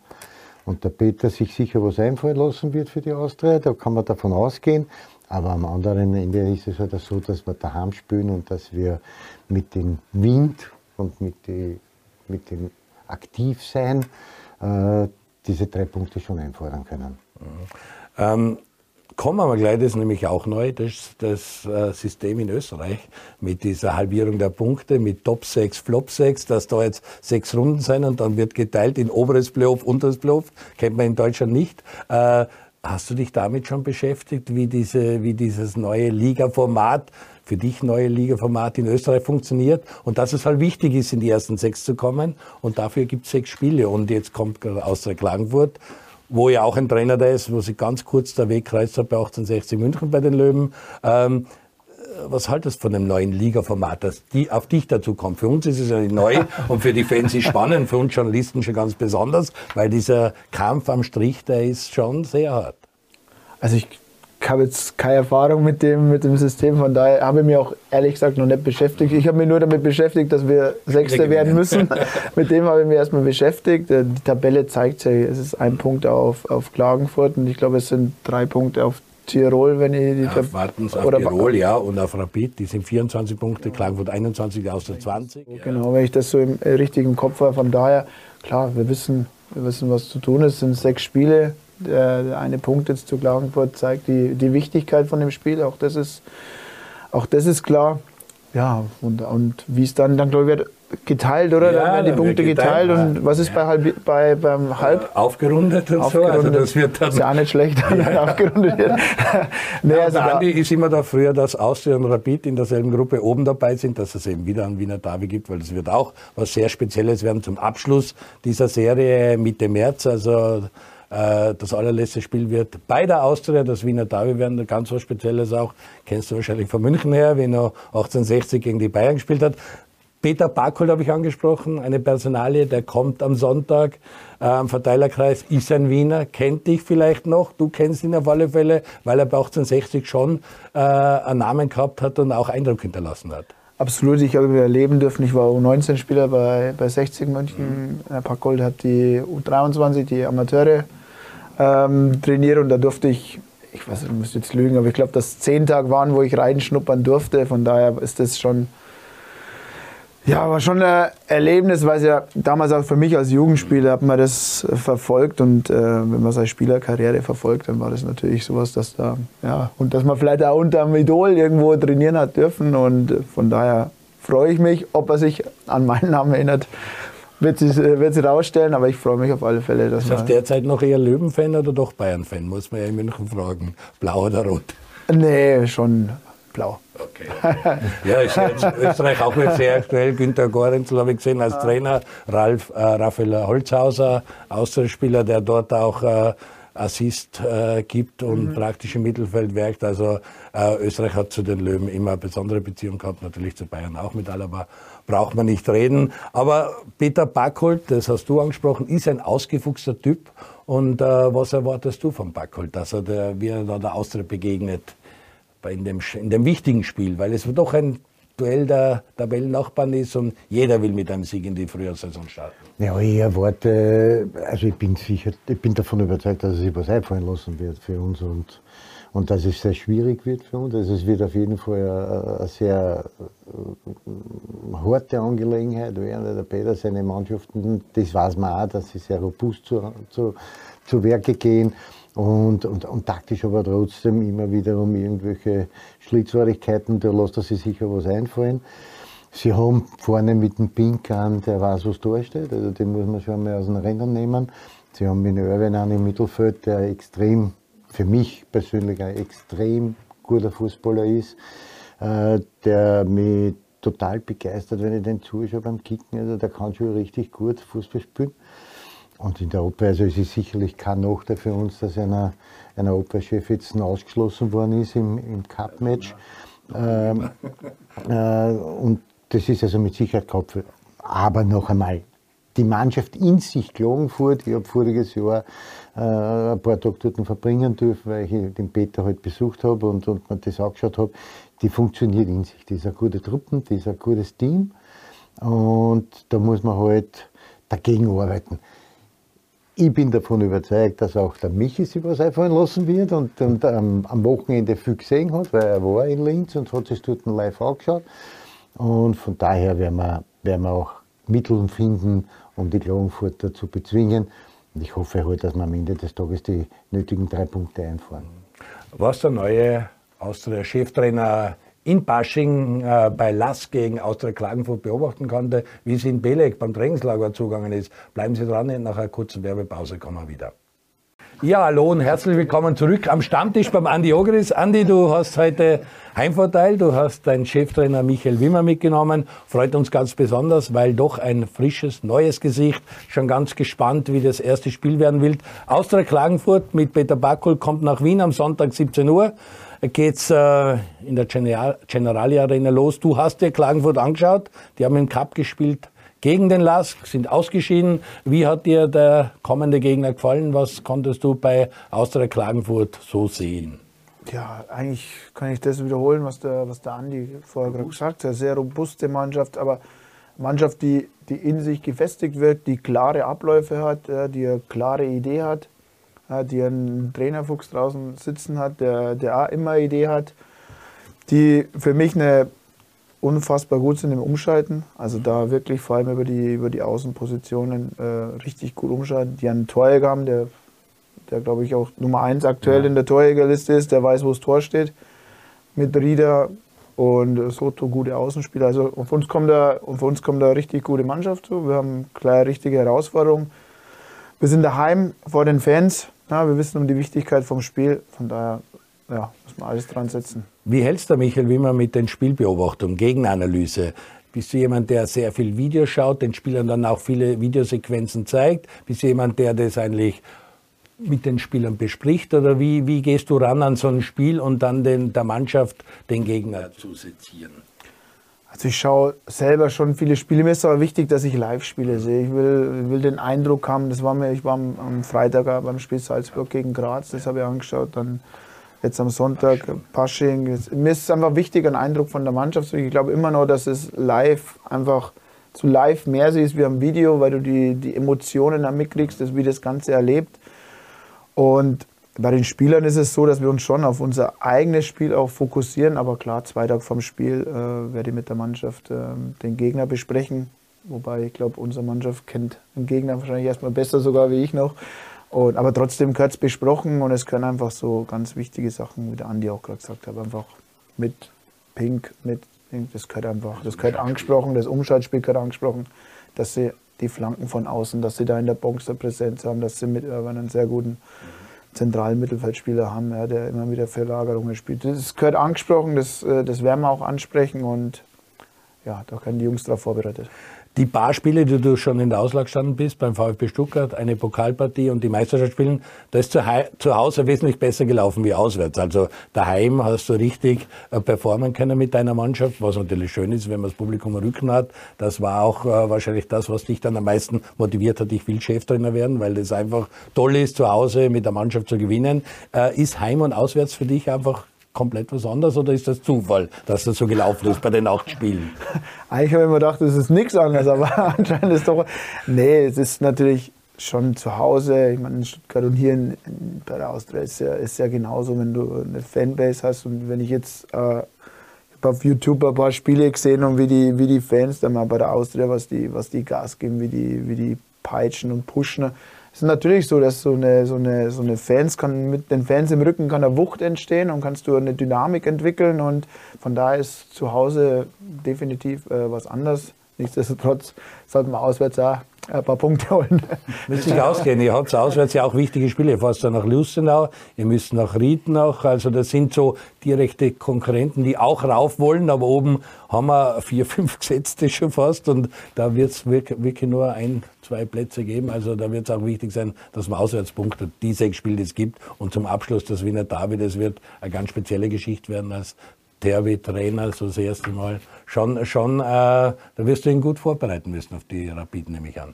und der Peter sich sicher was einfallen lassen wird für die Austria, da kann man davon ausgehen. Aber am anderen Ende ist es halt so, dass wir daheim spielen und dass wir mit dem Wind und mit, die, mit dem Aktivsein äh, diese drei Punkte schon einfordern können. Mhm.
Ähm, kommen wir gleich, das ist nämlich auch neu, das, das äh, System in Österreich mit dieser Halbierung der Punkte, mit Top 6, Flop 6, dass da jetzt sechs Runden sein und dann wird geteilt in oberes Playoff, unteres Playoff, kennt man in Deutschland nicht. Äh, hast du dich damit schon beschäftigt, wie, diese, wie dieses neue Liga-Format für dich neue Liga-Format in Österreich funktioniert und dass es halt wichtig ist, in die ersten sechs zu kommen. Und dafür gibt es sechs Spiele. Und jetzt kommt aus der Klagenfurt wo ja auch ein Trainer da ist, wo sich ganz kurz der Weg kreuzt hat bei 1860 München bei den Löwen. Ähm, was haltest du von dem neuen Liga-Format, das die auf dich dazu kommt? Für uns ist es ja neu und für die Fans ist es spannend, für uns Journalisten schon ganz besonders, weil dieser Kampf am Strich, der ist schon sehr hart.
Also ich habe jetzt keine Erfahrung mit dem, mit dem System, von daher habe ich mich auch ehrlich gesagt noch nicht beschäftigt. Ich habe mich nur damit beschäftigt, dass wir Sechster werden müssen. mit dem habe ich mich erstmal beschäftigt. Äh, die Tabelle zeigt ja, es ist ein Punkt auf, auf Klagenfurt und ich glaube, es sind drei Punkte auf Tirol, wenn ich die
ja, auf Wartens, auf oder Tirol, ja, und auf Rapid, die sind 24 Punkte, Klagenfurt 21 aus der 20.
Genau, wenn ich das so im äh, richtigen Kopf habe. Von daher, klar, wir wissen, wir wissen, was zu tun ist. Es sind sechs Spiele, der eine Punkt jetzt zu Klagenfurt zeigt die, die Wichtigkeit von dem Spiel. Auch das ist, auch das ist klar. Ja, und, und wie es dann, dann glaube ich, wird geteilt, oder? Ja, dann werden die Punkte geteilt. geteilt. Und was ist bei, halb, bei beim Halb?
Aufgerundet und
aufgerundet. so. Also das wird dann ist ja auch nicht schlecht, wenn ja. aufgerundet wird.
nee, ja, also Andi ist immer da früher, dass Austria und Rapid in derselben Gruppe oben dabei sind, dass es eben wieder einen Wiener Derby gibt, weil das wird auch was sehr Spezielles werden zum Abschluss dieser Serie Mitte März. Also äh, das allerletzte Spiel wird bei der Austria, das Wiener Derby werden, ganz was Spezielles auch. Kennst du wahrscheinlich von München her, wenn er 1860 gegen die Bayern gespielt hat. Peter Barkold habe ich angesprochen, eine Personalie, der kommt am Sonntag äh, am Verteilerkreis, ist ein Wiener, kennt dich vielleicht noch, du kennst ihn auf alle Fälle, weil er bei 1860 schon äh, einen Namen gehabt hat und auch Eindruck hinterlassen hat.
Absolut, ich habe erleben dürfen. Ich war U19-Spieler bei, bei 60 München. Mhm. Herr Packold hat die U23, die Amateure ähm, trainiert und da durfte ich, ich weiß, ich muss jetzt lügen, aber ich glaube, dass zehn Tage waren, wo ich reinschnuppern durfte. Von daher ist das schon, ja, war schon ein Erlebnis, weil es ja damals auch für mich als Jugendspieler hat man das verfolgt und äh, wenn man seine Spielerkarriere verfolgt, dann war das natürlich sowas, dass da, ja, und dass man vielleicht auch unter einem Idol irgendwo trainieren hat dürfen und von daher freue ich mich, ob er sich an meinen Namen erinnert wird sich, wird sich rausstellen, aber ich freue mich auf alle Fälle.
Dass ist auf derzeit noch eher Löwen-Fan oder doch Bayern-Fan? Muss man ja in München fragen. Blau oder rot?
Nee, schon blau.
Okay. Ja, ist ja in Österreich auch jetzt sehr aktuell. Günter Gorenzel habe ich gesehen als Trainer. Ralf, äh, Raphael Holzhauser, Austauschspieler, der dort auch äh, Assist äh, gibt und mhm. praktisch im Mittelfeld wirkt. Also äh, Österreich hat zu den Löwen immer eine besondere Beziehung gehabt, natürlich zu Bayern auch mit Alaba. Braucht man nicht reden. Aber Peter Backholt, das hast du angesprochen, ist ein ausgefuchster Typ. Und äh, was erwartest du von Backholt, dass er der, wie er da der Austria begegnet in dem, in dem wichtigen Spiel? Weil es doch ein Duell der Tabellennachbarn ist und jeder will mit einem Sieg in die Frühjahrssaison starten.
Ja, ich erwarte, also ich bin sicher, ich bin davon überzeugt, dass es sich was einfallen lassen wird für uns und, und dass es sehr schwierig wird für uns. Also es wird auf jeden Fall eine, eine sehr äh, harte Angelegenheit werden. Der Peter, seine Mannschaften, das weiß man auch, dass sie sehr robust zu, zu, zu Werke gehen und, und, und taktisch aber trotzdem immer wiederum irgendwelche Schlitzwarigkeiten, da lässt er sich sicher was einfallen. Sie haben vorne mit dem Pinkan, der weiß, was da steht, also den muss man schon mal aus den Rennen nehmen. Sie haben mit Irwin einen im Mittelfeld, der extrem, für mich persönlich ein extrem guter Fußballer ist, äh, der mich total begeistert, wenn ich den zuschaue beim Kicken. Also der kann schon richtig gut Fußball spielen. Und in der Oper, also es ist sicherlich kein Nachteil für uns, dass einer, einer Operchef jetzt ausgeschlossen worden ist im, im Cup-Match. Ähm, äh, und das ist also mit Sicherheit Kopf. Aber noch einmal, die Mannschaft in sich Klagenfurt, ich habe voriges Jahr äh, ein paar Tage dort verbringen dürfen, weil ich den Peter halt besucht habe und, und mir das angeschaut habe, die funktioniert in sich. Das ist eine gute Truppe, das ist ein gutes Team und da muss man halt dagegen arbeiten. Ich bin davon überzeugt, dass auch der Michi sich was einfallen lassen wird und, und ähm, am Wochenende viel gesehen hat, weil er war in Linz und hat sich dort live angeschaut. Und von daher werden wir, werden wir auch Mittel finden, um die Klagenfurter zu bezwingen. Und ich hoffe halt, dass wir am Ende des Tages die nötigen drei Punkte einfahren.
Was der neue Austria-Cheftrainer in Basching äh, bei Lass gegen Austria Klagenfurt beobachten konnte, wie es in Belek beim Trainingslager zugegangen ist. Bleiben Sie dran, nach einer kurzen Werbepause kommen wir wieder. Ja, hallo und herzlich willkommen zurück am Stammtisch beim Andi Ogris. Andi, du hast heute Heimvorteil. Du hast deinen Cheftrainer Michael Wimmer mitgenommen. Freut uns ganz besonders, weil doch ein frisches, neues Gesicht. Schon ganz gespannt, wie das erste Spiel werden wird. Austria Klagenfurt mit Peter Backel kommt nach Wien am Sonntag 17 Uhr geht's äh, in der General Generali Arena los. Du hast dir Klagenfurt angeschaut. Die haben im Cup gespielt gegen den Lask, sind ausgeschieden. Wie hat dir der kommende Gegner gefallen? Was konntest du bei Austria Klagenfurt so sehen?
Ja, eigentlich kann ich das wiederholen, was der, was der Andi vorher gerade gesagt hat. Sehr robuste Mannschaft, aber Mannschaft, die, die in sich gefestigt wird, die klare Abläufe hat, die eine klare Idee hat die einen Trainerfuchs draußen sitzen hat, der, der auch immer eine Idee hat, die für mich eine unfassbar gut sind im Umschalten. Also da wirklich vor allem über die, über die Außenpositionen äh, richtig gut umschalten. Die einen Torjäger haben, der, der glaube ich auch Nummer 1 aktuell ja. in der Torjägerliste ist, der weiß, wo das Tor steht. Mit Rieder und Soto gute Außenspieler. Also auf uns kommt da, auf uns kommt da richtig gute Mannschaft zu. Wir haben klar richtige Herausforderungen. Wir sind daheim vor den Fans. Ja, wir wissen um die Wichtigkeit vom Spiel, von daher ja, muss man alles dran setzen.
Wie hältst du, Michael Wimmer, mit den Spielbeobachtungen, Gegenanalyse? Bist du jemand, der sehr viel Video schaut, den Spielern dann auch viele Videosequenzen zeigt? Bist du jemand, der das eigentlich mit den Spielern bespricht? Oder wie, wie gehst du ran an so ein Spiel und dann den, der Mannschaft den Gegner zu sezieren?
Also ich schaue selber schon viele Spiele. Mir ist aber wichtig, dass ich Live-Spiele sehe. Ich will, will den Eindruck haben, das war mir, ich war am, am Freitag beim Spiel Salzburg gegen Graz, das habe ich angeschaut. Dann jetzt am Sonntag Pasching. Pasching. Mir ist es einfach wichtig, einen Eindruck von der Mannschaft zu Ich glaube immer noch, dass es live einfach zu live mehr siehst wie am Video, weil du die, die Emotionen dann mitkriegst, wie das Ganze erlebt. Und bei den Spielern ist es so, dass wir uns schon auf unser eigenes Spiel auch fokussieren. Aber klar, zwei Tage vom Spiel äh, werde ich mit der Mannschaft äh, den Gegner besprechen. Wobei ich glaube, unsere Mannschaft kennt den Gegner wahrscheinlich erstmal besser sogar wie ich noch. Und, aber trotzdem gehört es besprochen und es können einfach so ganz wichtige Sachen, wie der Andi auch gerade gesagt hat, einfach mit Pink, mit das gehört einfach, das gehört angesprochen, das Umschaltspiel gehört angesprochen, dass sie die Flanken von außen, dass sie da in der Box eine Präsenz haben, dass sie mit Urban einen sehr guten zentralen Mittelfeldspieler haben, ja, der immer wieder für Lagerungen spielt. Das gehört angesprochen, das, äh, das werden wir auch ansprechen und ja, da können die Jungs darauf vorbereitet.
Die paar Spiele, die du schon in der Auslag gestanden bist, beim VfB Stuttgart, eine Pokalpartie und die Meisterschaft spielen, da ist zu, zu, Hause wesentlich besser gelaufen wie auswärts. Also daheim hast du richtig äh, performen können mit deiner Mannschaft, was natürlich schön ist, wenn man das Publikum im Rücken hat. Das war auch äh, wahrscheinlich das, was dich dann am meisten motiviert hat, ich will Cheftrainer werden, weil es einfach toll ist, zu Hause mit der Mannschaft zu gewinnen. Äh, ist Heim und Auswärts für dich einfach komplett was anderes oder ist das Zufall, dass das so gelaufen ist bei den acht Spielen?
Eigentlich habe ich immer gedacht, das ist nichts anderes, aber anscheinend ist doch. Nee, es ist natürlich schon zu Hause. Ich meine, in Stuttgart und hier in, in, bei der Austria ist ja, ist ja genauso, wenn du eine Fanbase hast und wenn ich jetzt. Äh, ich auf YouTube ein paar Spiele gesehen und wie die, wie die Fans da mal bei der Austria, was die, was die Gas geben, wie die, wie die peitschen und pushen. Es ist natürlich so, dass so eine, so eine, so eine Fans kann mit den Fans im Rücken kann eine Wucht entstehen und kannst du eine Dynamik entwickeln und von daher ist zu Hause definitiv äh, was anderes. Nichtsdestotrotz sollte man auswärts auch ein paar Punkte holen.
Müsste sich ausgehen. Ihr habt auswärts ja auch wichtige Spiele. Ihr fahrt dann nach Lustenau, ihr müsst nach Ried noch. Also das sind so direkte Konkurrenten, die auch rauf wollen. Aber oben haben wir vier, fünf Gesetzte schon fast. Und da wird es wirklich nur ein, zwei Plätze geben. Also da wird es auch wichtig sein, dass man Auswärtspunkte, die sechs Spiele, die es gibt. Und zum Abschluss das Wiener David. Das wird eine ganz spezielle Geschichte werden als Terwi-Trainer, so das erste Mal. Schon, schon äh, da wirst du ihn gut vorbereiten müssen auf die Rapid, nehme ich an.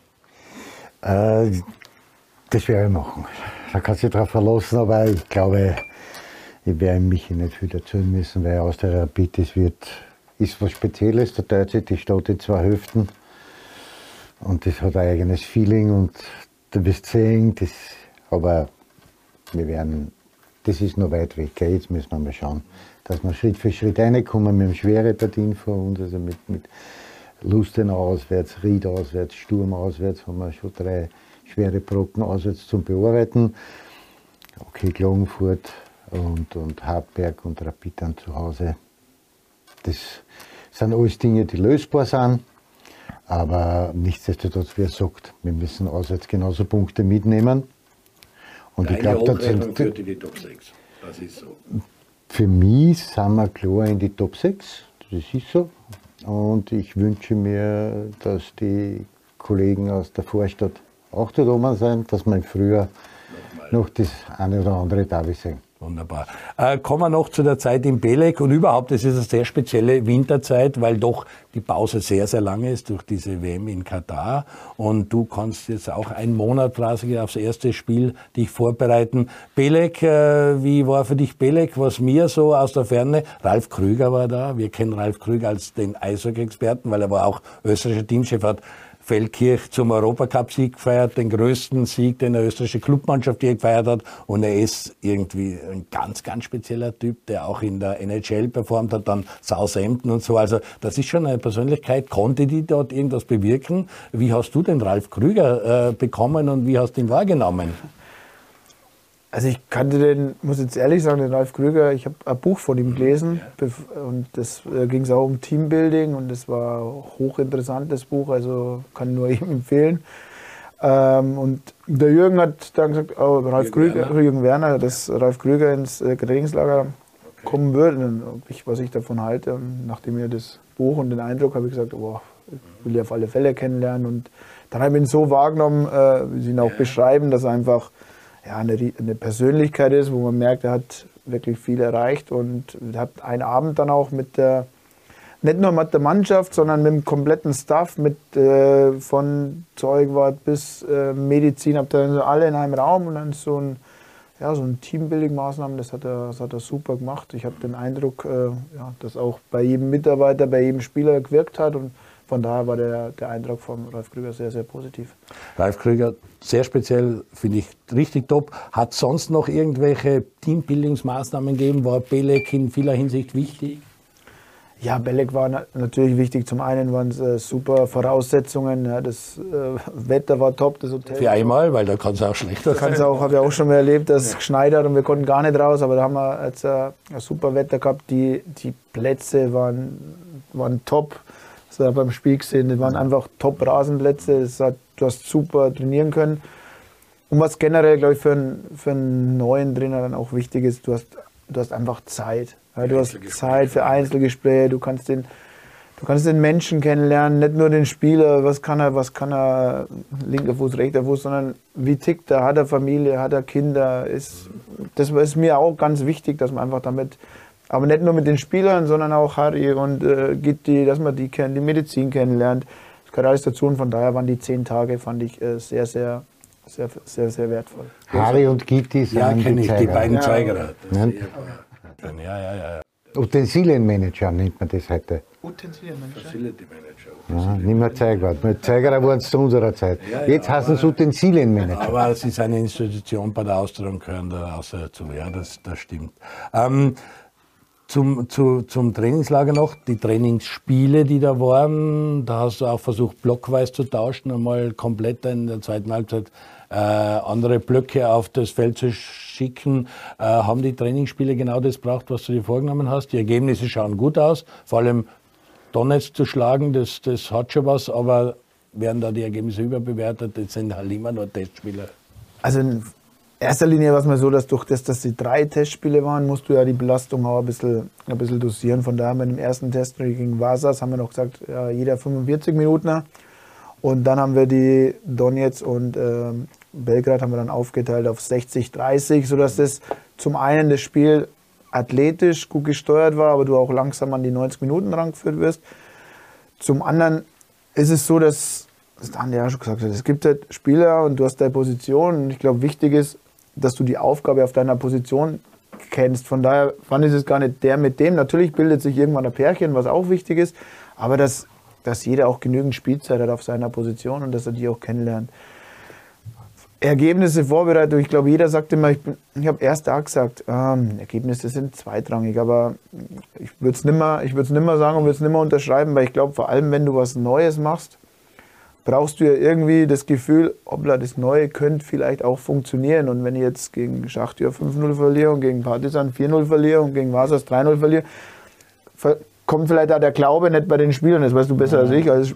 Äh, das werde ich machen. Da kannst du dich darauf verlassen, aber ich glaube, ich werde mich nicht viel erzählen müssen, weil aus der Rapid das wird, ist was Spezielles. Der Deutsche, die steht in zwei Hälften und das hat ein eigenes Feeling und du wirst sehen, das, aber wir werden, das ist noch weit weg. Jetzt müssen wir mal schauen dass wir Schritt für Schritt reinkommen. Wir haben schwere Partien vor uns, also mit, mit Lustenau auswärts, Ried auswärts, Sturm auswärts, haben wir schon drei schwere Brocken auswärts zum Bearbeiten. Okay, Klagenfurt und, und Hartberg und Rapid dann zu Hause. Das sind alles Dinge, die lösbar sind. Aber nichtsdestotrotz, wer sagt, wir müssen auswärts genauso Punkte mitnehmen.
Und Deine ich glaube, das sind. die Top 6. Das ist so.
Für mich sind wir klar in die Top 6, das ist so. Und ich wünsche mir, dass die Kollegen aus der Vorstadt auch da oben sind, dass wir früher noch das eine oder andere Derby sehen.
Wunderbar. Äh, kommen wir noch zu der Zeit in Belek und überhaupt, es ist eine sehr spezielle Winterzeit, weil doch die Pause sehr, sehr lange ist durch diese WM in Katar und du kannst jetzt auch einen Monat quasi aufs erste Spiel dich vorbereiten. Belek, äh, wie war für dich Belek? Was mir so aus der Ferne, Ralf Krüger war da, wir kennen Ralf Krüger als den Eishockey-Experten, weil er war auch österreichischer Teamchef, hat Feldkirch zum Europacup-Sieg gefeiert, den größten Sieg, den eine österreichische Clubmannschaft je gefeiert hat. Und er ist irgendwie ein ganz, ganz spezieller Typ, der auch in der NHL performt hat, dann Southampton und so. Also das ist schon eine Persönlichkeit. Konnte die dort irgendwas bewirken? Wie hast du den Ralf Krüger äh, bekommen und wie hast du ihn wahrgenommen?
Also ich kannte den, muss jetzt ehrlich sagen, den Ralf Krüger, ich habe ein Buch von ihm gelesen und das äh, ging es auch um Teambuilding und das war hochinteressant, das Buch, also kann nur ihm empfehlen. Ähm, und der Jürgen hat dann gesagt, oh, Ralf Jürgen Krüger, Werner. Jürgen Werner, dass Ralf Krüger ins äh, Trainingslager okay. kommen würde, und ich, was ich davon halte. Und nachdem ich das Buch und den Eindruck habe ich gesagt, oh, ich will ihn auf alle Fälle kennenlernen. Und dann habe ich ihn so wahrgenommen, äh, wie sie ihn auch ja. beschreiben, dass er einfach ja, eine, eine Persönlichkeit ist, wo man merkt, er hat wirklich viel erreicht und hat einen Abend dann auch mit der, nicht nur mit der Mannschaft, sondern mit dem kompletten Staff, mit äh, von Zeugwart bis äh, Medizinabteilung, alle in einem Raum und dann so ein, ja, so ein Teambuilding-Maßnahmen, das hat, er, das hat er super gemacht. Ich habe den Eindruck, äh, ja, dass auch bei jedem Mitarbeiter, bei jedem Spieler gewirkt hat und von daher war der, der Eindruck von Ralf Krüger sehr, sehr positiv.
Ralf Krüger, sehr speziell, finde ich richtig top. Hat sonst noch irgendwelche Teambuildingsmaßnahmen gegeben? War Belek in vieler Hinsicht wichtig?
Ja, Belek war natürlich wichtig. Zum einen waren es äh, super Voraussetzungen. Ja, das äh, Wetter war top, das Hotel.
Für einmal, weil da kann es auch schlechter
sein. Da habe ich auch schon mal erlebt, dass es geschneit hat und wir konnten gar nicht raus. Aber da haben wir jetzt äh, ein super Wetter gehabt. Die, die Plätze waren, waren top hast du beim Spiel gesehen, das waren einfach Top-Rasenplätze, du hast super trainieren können. Und was generell, glaube ich, für einen, für einen neuen Trainer dann auch wichtig ist, du hast, du hast einfach Zeit. Ja, du hast Zeit für Einzelgespräche, du kannst den, du kannst den Menschen kennenlernen, nicht nur den Spieler, was kann er, was kann er, linker Fuß, rechter Fuß, sondern wie tickt er, hat er Familie, hat er Kinder, ist, das ist mir auch ganz wichtig, dass man einfach damit, aber nicht nur mit den Spielern, sondern auch Harry und äh, Gitti, dass man die kennt, die Medizin kennenlernt. Das gehört alles dazu und von daher waren die zehn Tage, fand ich äh, sehr, sehr sehr, sehr, sehr wertvoll.
Harry und Gitti sind
ja, kenne
die
ich, die beiden Zeiger.
Ja.
Ja, ja, ja.
Utensilienmanager nennt man das heute.
Utensilienmanager?
Facility Manager.
Ja, nicht mehr Zeigwart. Mit Zeigerer waren es zu unserer Zeit. Jetzt heißen es Utensilienmanager.
Aber es ist eine Institution bei der Austria und gehören da außer dazu. Ja, das, das stimmt. Ähm, zum, zu, zum Trainingslager noch, die Trainingsspiele, die da waren, da hast du auch versucht, blockweise zu tauschen, einmal komplett in der zweiten Halbzeit äh, andere Blöcke auf das Feld zu schicken. Äh, haben die Trainingsspiele genau das braucht, was du dir vorgenommen hast? Die Ergebnisse schauen gut aus, vor allem Donetsk zu schlagen, das, das hat schon was, aber werden da die Ergebnisse überbewertet? Das sind halt immer nur Testspiele.
Also erster Linie war es mal so, dass durch das, dass die drei Testspiele waren, musst du ja die Belastung auch ein bisschen, ein bisschen dosieren. Von daher haben wir im ersten Test gegen Vasas haben wir noch gesagt, ja, jeder 45 Minuten. Und dann haben wir die Donetsk und äh, Belgrad haben wir dann aufgeteilt auf 60, 30, sodass das zum einen das Spiel athletisch gut gesteuert war, aber du auch langsam an die 90 Minuten rangeführt wirst. Zum anderen ist es so, dass das haben ja schon gesagt, es gibt halt Spieler und du hast deine Position. Und ich glaube, wichtig ist, dass du die Aufgabe auf deiner Position kennst. Von daher fand ich es gar nicht der mit dem. Natürlich bildet sich irgendwann ein Pärchen, was auch wichtig ist, aber dass, dass jeder auch genügend Spielzeit hat auf seiner Position und dass er die auch kennenlernt. Ergebnisse vorbereitet. Ich glaube, jeder sagt immer, ich, ich habe erst da gesagt, ähm, Ergebnisse sind zweitrangig, aber ich würde es nimmer, nimmer sagen und würde es nimmer unterschreiben, weil ich glaube, vor allem, wenn du was Neues machst, brauchst du ja irgendwie das Gefühl, obla, das Neue könnte vielleicht auch funktionieren. Und wenn ich jetzt gegen Schachtür 5-0 verliere und gegen Partisan 4-0 verliere und gegen Vasas 3-0 verliere, kommt vielleicht auch der Glaube nicht bei den Spielern, das weißt du besser als ich. Also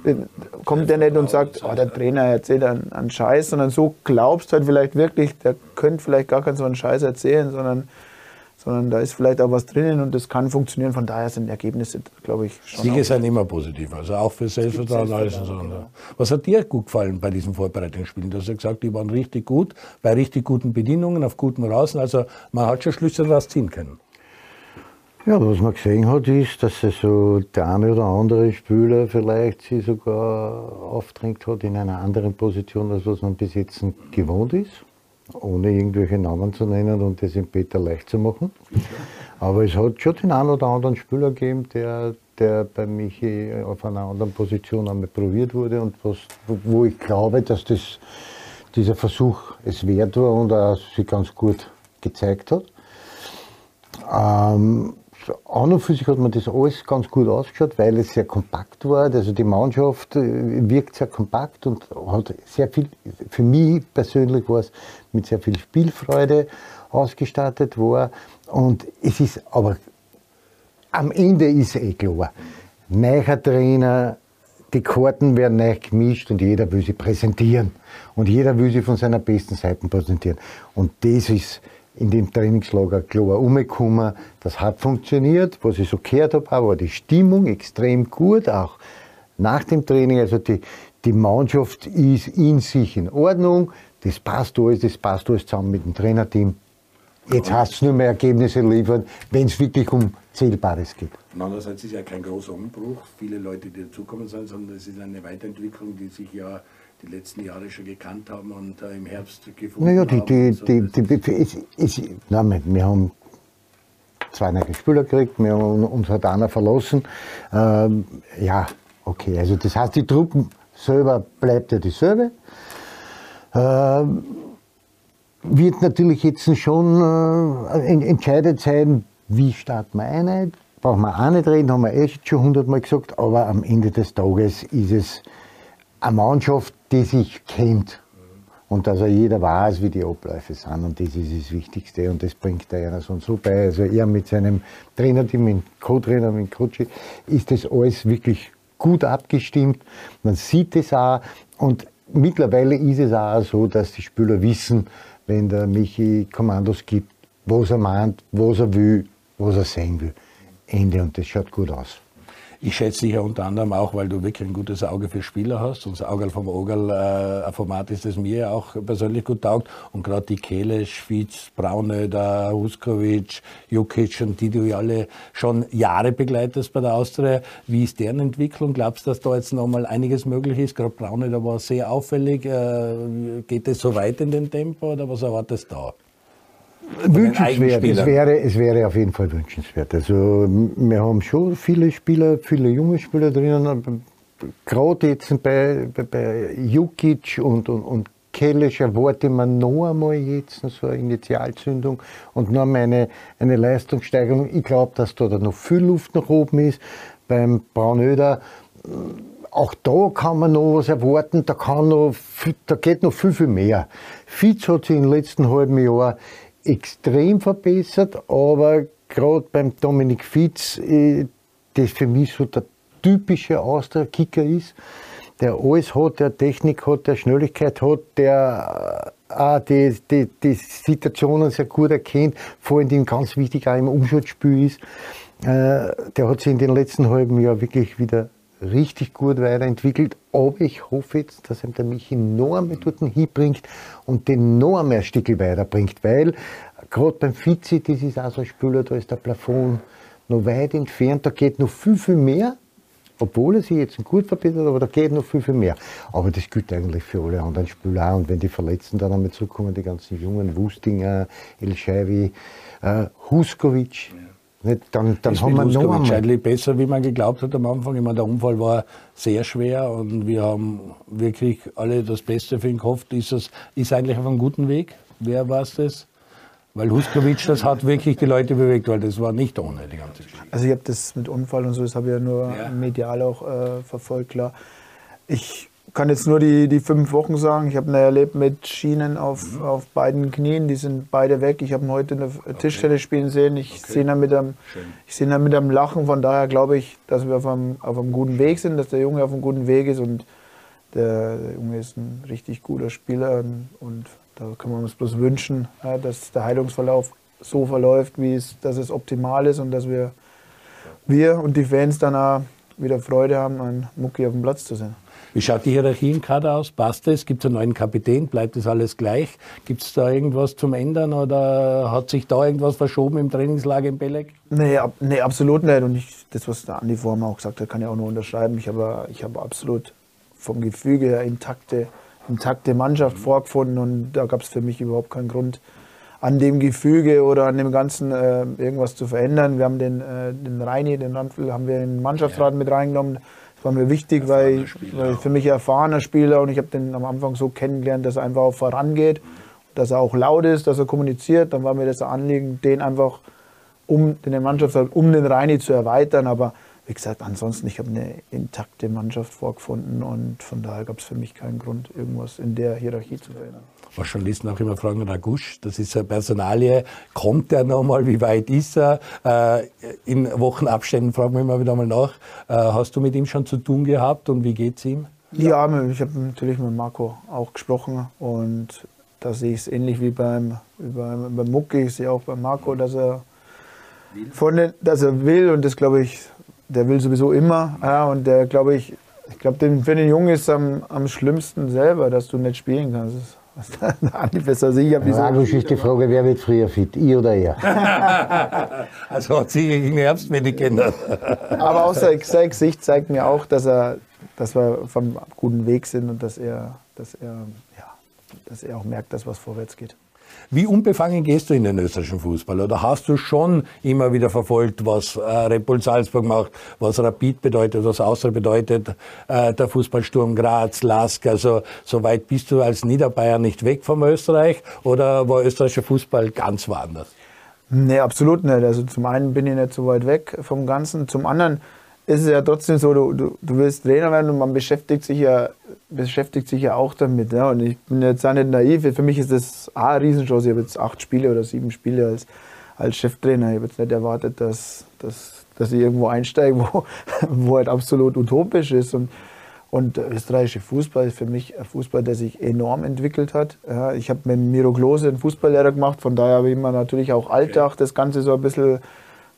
kommt der nicht und sagt, oh, der Trainer erzählt einen, einen Scheiß, sondern so glaubst halt vielleicht wirklich, der könnte vielleicht gar keinen so einen Scheiß erzählen, sondern sondern da ist vielleicht auch was drinnen und das kann funktionieren. Von daher sind Ergebnisse, glaube ich,
schon. Siege sind immer positiv, also auch für Selbstvertrauen. Alles und so. Genau. Was hat dir gut gefallen bei diesen Vorbereitungsspielen? Du hast ja gesagt, die waren richtig gut, bei richtig guten Bedingungen, auf guten Rasen. Also man hat schon Schlüsse daraus ziehen können.
Ja, was man gesehen hat, ist, dass so der eine oder andere Spieler vielleicht sie sogar aufdrängt hat in einer anderen Position, als was man bis jetzt gewohnt ist ohne irgendwelche Namen zu nennen und das im Peter leicht zu machen. Aber es hat schon den einen oder anderen Spieler gegeben, der, der bei Michi auf einer anderen Position einmal probiert wurde und was, wo ich glaube, dass das, dieser Versuch es wert war und auch sich ganz gut gezeigt hat. Ähm, an und für sich hat man das alles ganz gut ausgeschaut, weil es sehr kompakt war. Also die Mannschaft äh, wirkt sehr kompakt und hat sehr viel, für mich persönlich war es mit sehr viel Spielfreude ausgestattet war. Und es ist aber am Ende ist eh klar, neuer Trainer, die Karten werden neu gemischt und jeder will sie präsentieren. Und jeder will sie von seiner besten Seite präsentieren. Und das ist in dem Trainingslager klar umgekommen. Das hat funktioniert. Was ich so gehört habe, war die Stimmung extrem gut, auch nach dem Training. Also die, die Mannschaft ist in sich in Ordnung. Das passt alles, das passt alles zusammen mit dem Trainerteam. Jetzt hast es nur mehr Ergebnisse liefern, wenn es wirklich um Zählbares geht.
Und andererseits ist ja kein großer Umbruch. Viele Leute, die dazukommen sind, sondern es ist eine Weiterentwicklung, die sich ja die letzten Jahre schon gekannt haben und äh, im Herbst gefunden
naja, die,
die,
so die, die, die, ist, ist, nein, wir haben zwei neue Spieler gekriegt, wir haben uns hat einer verlassen. Ähm, ja, okay, also das heißt, die Truppen selber bleibt ja dieselbe. Ähm, wird natürlich jetzt schon äh, entscheidet sein, wie starten wir ein. Brauchen wir auch nicht reden, haben wir eh schon hundertmal gesagt, aber am Ende des Tages ist es eine Mannschaft, die sich kennt. Und dass er jeder weiß, wie die Abläufe sind. Und das ist das Wichtigste. Und das bringt der so so bei. Also er mit seinem Trainerteam, mit Co-Trainer, mit Coach, ist das alles wirklich gut abgestimmt. Man sieht es auch. Und mittlerweile ist es auch so, dass die Spieler wissen, wenn der Michi Kommandos gibt, was er meint, was er will, was er sehen will. Ende. Und das schaut gut aus.
Ich schätze dich ja unter anderem auch, weil du wirklich ein gutes Auge für Spieler hast. Und das Auge vom Ogerl, äh, ein Format ist, das mir auch persönlich gut taugt. Und gerade die Kehle, Schwitz, Braunöder, Huskovic, Jukic und die du ja alle schon Jahre begleitest bei der Austria. Wie ist deren Entwicklung? Glaubst du, dass da jetzt noch mal einiges möglich ist? Gerade Braunöder war sehr auffällig. Äh, geht es so weit in den Tempo oder was erwartest du da?
Wünschenswert. Es wäre, es wäre auf jeden Fall wünschenswert. Also wir haben schon viele Spieler, viele junge Spieler drinnen. Gerade jetzt bei, bei, bei Jukic und, und, und Kellisch erwarte man noch einmal jetzt so eine Initialzündung und noch einmal eine, eine Leistungssteigerung. Ich glaube, dass da noch viel Luft nach oben ist. Beim Braunöder, auch da kann man noch was erwarten, da, kann noch, da geht noch viel, viel mehr. Fitz hat sich im letzten halben Jahr extrem verbessert, aber gerade beim Dominik Fitz, äh, das für mich so der typische Austria-Kicker ist, der alles hat, der Technik hat, der Schnelligkeit hat, der äh, auch die, die, die Situationen sehr gut erkennt, vor allem ganz wichtig auch im Umschutzspiel ist. Äh, der hat sich in den letzten halben Jahren wirklich wieder richtig gut weiterentwickelt. Aber ich hoffe jetzt, dass ihm der Michi noch einmal dort hinbringt und den noch einmal ein Stück weiterbringt, weil gerade beim Fizi, das ist auch so ein Spieler, da ist der Plafond noch weit entfernt, da geht noch viel, viel mehr. Obwohl er sich jetzt gut verbessert, aber da geht noch viel, viel mehr. Aber das gilt eigentlich für alle anderen Spieler auch. Und wenn die Verletzten dann einmal zurückkommen, die ganzen Jungen, Wustinger, El Shaiwi, äh, Huskovic, ja
nicht, dann dann haben wir noch einmal. besser, wie man geglaubt hat am Anfang. Ich meine, der Unfall war sehr schwer und wir haben wirklich alle das Beste für ihn gehofft. Ist es ist eigentlich auf einem guten Weg? Wer war es das? Weil Huskovic, das hat wirklich die Leute bewegt, weil das war nicht ohne die ganze Geschichte.
Also ich habe das mit Unfall und so, das habe ich ja nur ja. medial auch äh, verfolgt, klar. Ich kann jetzt nur die, die fünf Wochen sagen. Ich habe ihn erlebt mit Schienen auf, mhm. auf beiden Knien. Die sind beide weg. Ich habe ihn heute in der Tischstelle spielen sehen. Ich okay. sehe ihn mit einem, ich sehe ihn mit einem Lachen. Von daher glaube ich, dass wir auf einem, auf einem guten Weg sind, dass der Junge auf einem guten Weg ist. Und der, der Junge ist ein richtig guter Spieler. Und, und da können wir uns bloß wünschen, ja, dass der Heilungsverlauf so verläuft, wie es, dass es optimal ist und dass wir, wir und die Fans dann auch wieder Freude haben, einen Mucki auf dem Platz zu sehen.
Wie schaut die Hierarchie im Kader aus? Passt es? Gibt es einen neuen Kapitän? Bleibt das alles gleich? Gibt es da irgendwas zum Ändern oder hat sich da irgendwas verschoben im Trainingslager in Belek?
Nee, ab, nee, absolut nicht. Und ich, das, was der Andi vorhin auch gesagt hat, kann ich auch nur unterschreiben. Ich habe, ich habe absolut vom Gefüge her intakte, intakte Mannschaft vorgefunden und da gab es für mich überhaupt keinen Grund, an dem Gefüge oder an dem Ganzen äh, irgendwas zu verändern. Wir haben den, äh, den Reini, den Randl, haben wir in den Mannschaftsrat ja. mit reingenommen. Das war mir wichtig, weil, weil für mich erfahrener Spieler und ich habe den am Anfang so kennengelernt, dass er einfach auch vorangeht, dass er auch laut ist, dass er kommuniziert. Dann war mir das Anliegen, den einfach um den Mannschaftsrat, um den Reini zu erweitern. Aber wie gesagt, ansonsten, ich habe eine intakte Mannschaft vorgefunden und von daher gab es für mich keinen Grund, irgendwas in der Hierarchie zu verändern
was Journalisten auch immer fragen, Ragusch, das ist eine Personalie, kommt der nochmal, wie weit ist er? Äh, in Wochenabständen fragen wir immer wieder mal nach. Äh, hast du mit ihm schon zu tun gehabt und wie geht es ihm?
Ja, ich habe natürlich mit Marco auch gesprochen und da sehe ich es ähnlich wie beim, wie beim, beim Mucki. Ich sehe auch bei Marco, dass er, von den, dass er will und das glaube ich, der will sowieso immer. Ja, und der glaube ich, ich glaube, für den Jungen ist es am, am schlimmsten selber, dass du nicht spielen kannst. Was der Andi besser sicher.
Ja, du ist die Frage, wer wird früher fit, ich oder er?
also hat sich gegen Herbst wenig geändert.
Aber auch sein, sein Gesicht zeigt mir auch, dass, er, dass wir vom guten Weg sind und dass er, dass er, ja, dass er auch merkt, dass was vorwärts geht.
Wie unbefangen gehst du in den österreichischen Fußball? Oder hast du schon immer wieder verfolgt, was äh, Red Bull Salzburg macht, was Rapid bedeutet, was Austria bedeutet, äh, der Fußballsturm Graz, Lask? Also so weit bist du als Niederbayer nicht weg vom Österreich oder war österreichischer Fußball ganz woanders?
Nee, absolut nicht. Also zum einen bin ich nicht so weit weg vom Ganzen. Zum anderen ist es ja trotzdem so, du, du, du willst Trainer werden und man beschäftigt sich ja, beschäftigt sich ja auch damit. Ja? Und ich bin jetzt auch nicht naiv. Für mich ist das auch eine Riesenchance. Ich habe jetzt acht Spiele oder sieben Spiele als, als Cheftrainer. Ich habe jetzt nicht erwartet, dass, dass, dass ich irgendwo einsteige, wo, wo halt absolut utopisch ist. Und, und der österreichische Fußball ist für mich ein Fußball, der sich enorm entwickelt hat. Ja, ich habe mit Miro Klose einen Fußballlehrer gemacht, von daher habe ich immer natürlich auch Alltag das Ganze so ein bisschen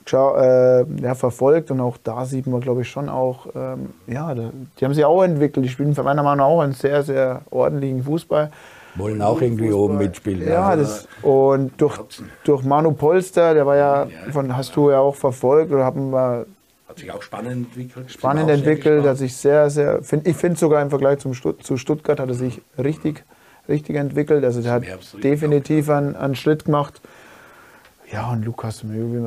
ja, verfolgt und auch da sieht man, glaube ich, schon auch, ähm, ja, die haben sich auch entwickelt. Die spielen meiner Meinung nach auch einen sehr, sehr ordentlichen Fußball.
Wollen auch irgendwie Fußball. oben mitspielen.
Ja, das, und durch, durch Manu Polster, der war ja, von, hast du ja auch verfolgt oder haben wir.
Hat sich auch spannend entwickelt.
Spannend entwickelt, hat sich sehr, sehr, find, ich finde sogar im Vergleich zum Stutt zu Stuttgart hat er sich richtig, richtig entwickelt. Also der hat definitiv einen, einen Schritt gemacht. Ja, und Lukas Möbel,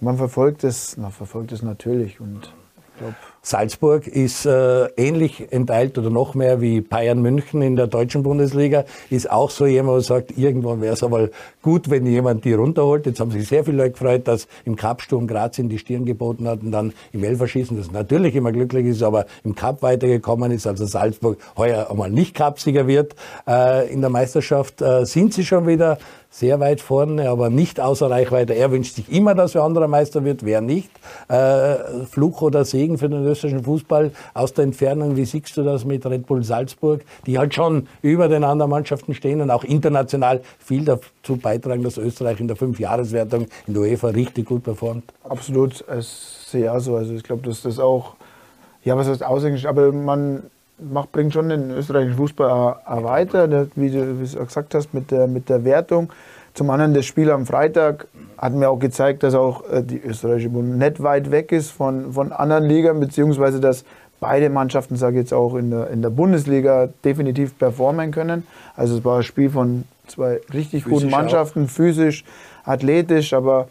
man verfolgt es, man verfolgt es natürlich und ich glaube,
Salzburg ist äh, ähnlich enteilt oder noch mehr wie Bayern München in der deutschen Bundesliga. Ist auch so jemand, der sagt, irgendwann wäre es aber gut, wenn jemand die runterholt. Jetzt haben sich sehr viele Leute gefreut, dass im Cup-Sturm Graz in die Stirn geboten hat und dann im Elferschießen, das natürlich immer glücklich ist, aber im Cup weitergekommen ist, also Salzburg heuer einmal nicht Cupsieger wird. Äh, in der Meisterschaft äh, sind sie schon wieder sehr weit vorne, aber nicht außer Reichweite. Er wünscht sich immer, dass wer anderer Meister wird, wer nicht. Äh, Fluch oder Segen für den österreichischen Fußball aus der Entfernung. Wie siehst du das mit Red Bull Salzburg, die halt schon über den anderen Mannschaften stehen und auch international viel dazu beitragen, dass Österreich in der Fünfjahreswertung in der UEFA richtig gut performt?
Absolut, es sehe ja so. Also ich glaube, dass das auch, ja, was heißt ausgängig, aber man macht, bringt schon den österreichischen Fußball weiter, wie du, wie du gesagt hast, mit der, mit der Wertung. Zum anderen das Spiel am Freitag hat mir auch gezeigt, dass auch äh, die österreichische Bund nicht weit weg ist von, von anderen Ligen, beziehungsweise dass beide Mannschaften, sage ich jetzt auch in der, in der Bundesliga, definitiv performen können. Also es war ein Spiel von zwei richtig physisch guten Mannschaften, auch. physisch, athletisch, aber,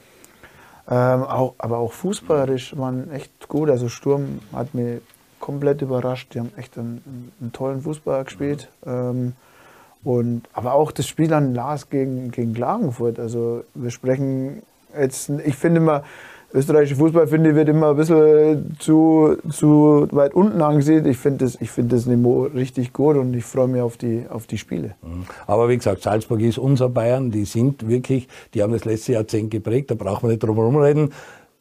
ähm, auch, aber auch fußballerisch waren echt gut. Also Sturm hat mir komplett überrascht. Die haben echt einen, einen tollen Fußball gespielt. Ähm, und, aber auch das Spiel an Lars gegen, gegen Klagenfurt. Also wir sprechen jetzt, ich finde immer, österreichische Fußball finde wird immer ein bisschen zu, zu weit unten angesehen. Ich finde das, find das Niveau richtig gut und ich freue mich auf die, auf die Spiele. Mhm.
Aber wie gesagt, Salzburg ist unser Bayern. Die sind wirklich, die haben das letzte Jahrzehnt geprägt. Da braucht man nicht drum herum reden.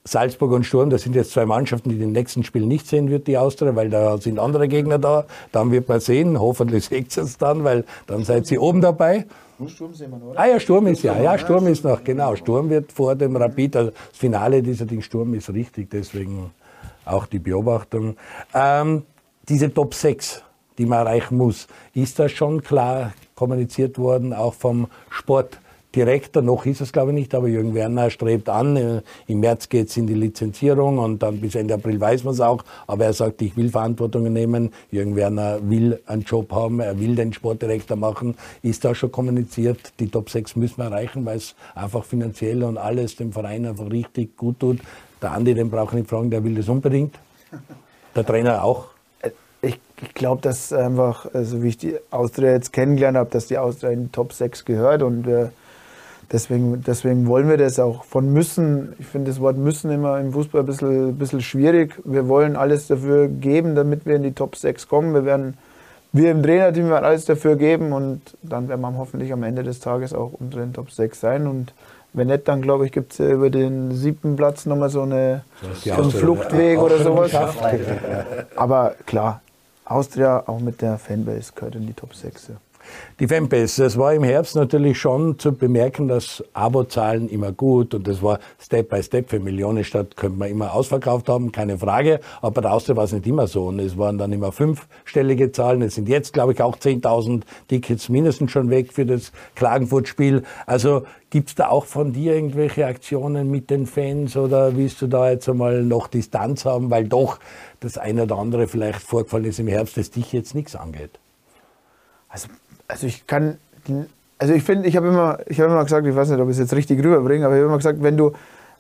Salzburg und Sturm, das sind jetzt zwei Mannschaften, die den nächsten Spiel nicht sehen wird, die Austria, weil da sind andere Gegner da. Dann wird man sehen, hoffentlich seht ihr es dann, weil dann seid ihr oben dabei. Sturm sehen wir noch, oder? Ah ja, Sturm ist ja, ja, Sturm ist noch, genau. Sturm wird vor dem Rapid, also das Finale dieser Ding, Sturm ist richtig, deswegen auch die Beobachtung. Ähm, diese Top 6, die man erreichen muss, ist das schon klar kommuniziert worden, auch vom Sport? Direktor, noch ist es glaube ich nicht, aber Jürgen Werner strebt an. Äh, Im März geht es in die Lizenzierung und dann bis Ende April weiß man es auch. Aber er sagt, ich will Verantwortung nehmen. Jürgen Werner will einen Job haben, er will den Sportdirektor machen. Ist da schon kommuniziert, die Top 6 müssen wir erreichen, weil es einfach finanziell und alles dem Verein einfach richtig gut tut. Der Andi, den brauche ich nicht fragen, der will das unbedingt. Der Trainer auch.
Ich, ich glaube, dass einfach, also wie ich die Austria jetzt kennengelernt habe, dass die Austria in die Top 6 gehört und äh, Deswegen, deswegen wollen wir das auch von müssen. Ich finde das Wort müssen immer im Fußball ein bisschen, bisschen schwierig. Wir wollen alles dafür geben, damit wir in die Top 6 kommen. Wir werden, wir im Trainerteam werden alles dafür geben und dann werden wir hoffentlich am Ende des Tages auch unter den Top 6 sein. Und wenn nicht, dann glaube ich, gibt es ja über den siebten Platz nochmal so, eine, so einen Fluchtweg oder sowas. Aber klar, Austria auch mit der Fanbase gehört in die Top 6. Ja.
Die Fanbase, es war im Herbst natürlich schon zu bemerken, dass Abozahlen immer gut und das war Step by Step für Millionenstadt, könnte man immer ausverkauft haben, keine Frage. Aber Austria war es nicht immer so und es waren dann immer fünfstellige Zahlen. Es sind jetzt, glaube ich, auch 10.000 Tickets mindestens schon weg für das Klagenfurt-Spiel. Also gibt's da auch von dir irgendwelche Aktionen mit den Fans oder willst du da jetzt einmal noch Distanz haben, weil doch das eine oder andere vielleicht vorgefallen ist im Herbst, das dich jetzt nichts angeht?
Also also ich kann, also ich finde, ich habe immer, ich habe immer gesagt, ich weiß nicht, ob ich es jetzt richtig rüberbringe, aber ich habe immer gesagt, wenn du,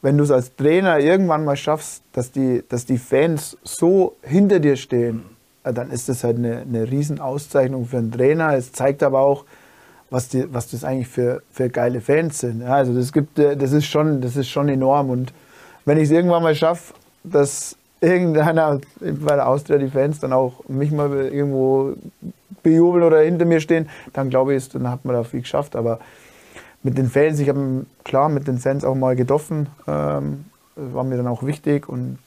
wenn du es als Trainer irgendwann mal schaffst, dass die, dass die Fans so hinter dir stehen, dann ist das halt eine, eine Riesenauszeichnung für einen Trainer. Es zeigt aber auch, was, die, was das eigentlich für, für geile Fans sind. Ja, also das, gibt, das, ist schon, das ist schon enorm. Und wenn ich es irgendwann mal schaffe, dass irgendeiner bei der Austria die Fans dann auch mich mal irgendwo bejubeln oder hinter mir stehen, dann glaube ich, dann hat man da viel geschafft. Aber mit den Fans, ich habe klar mit den Fans auch mal getroffen. Ähm, Das war mir dann auch wichtig und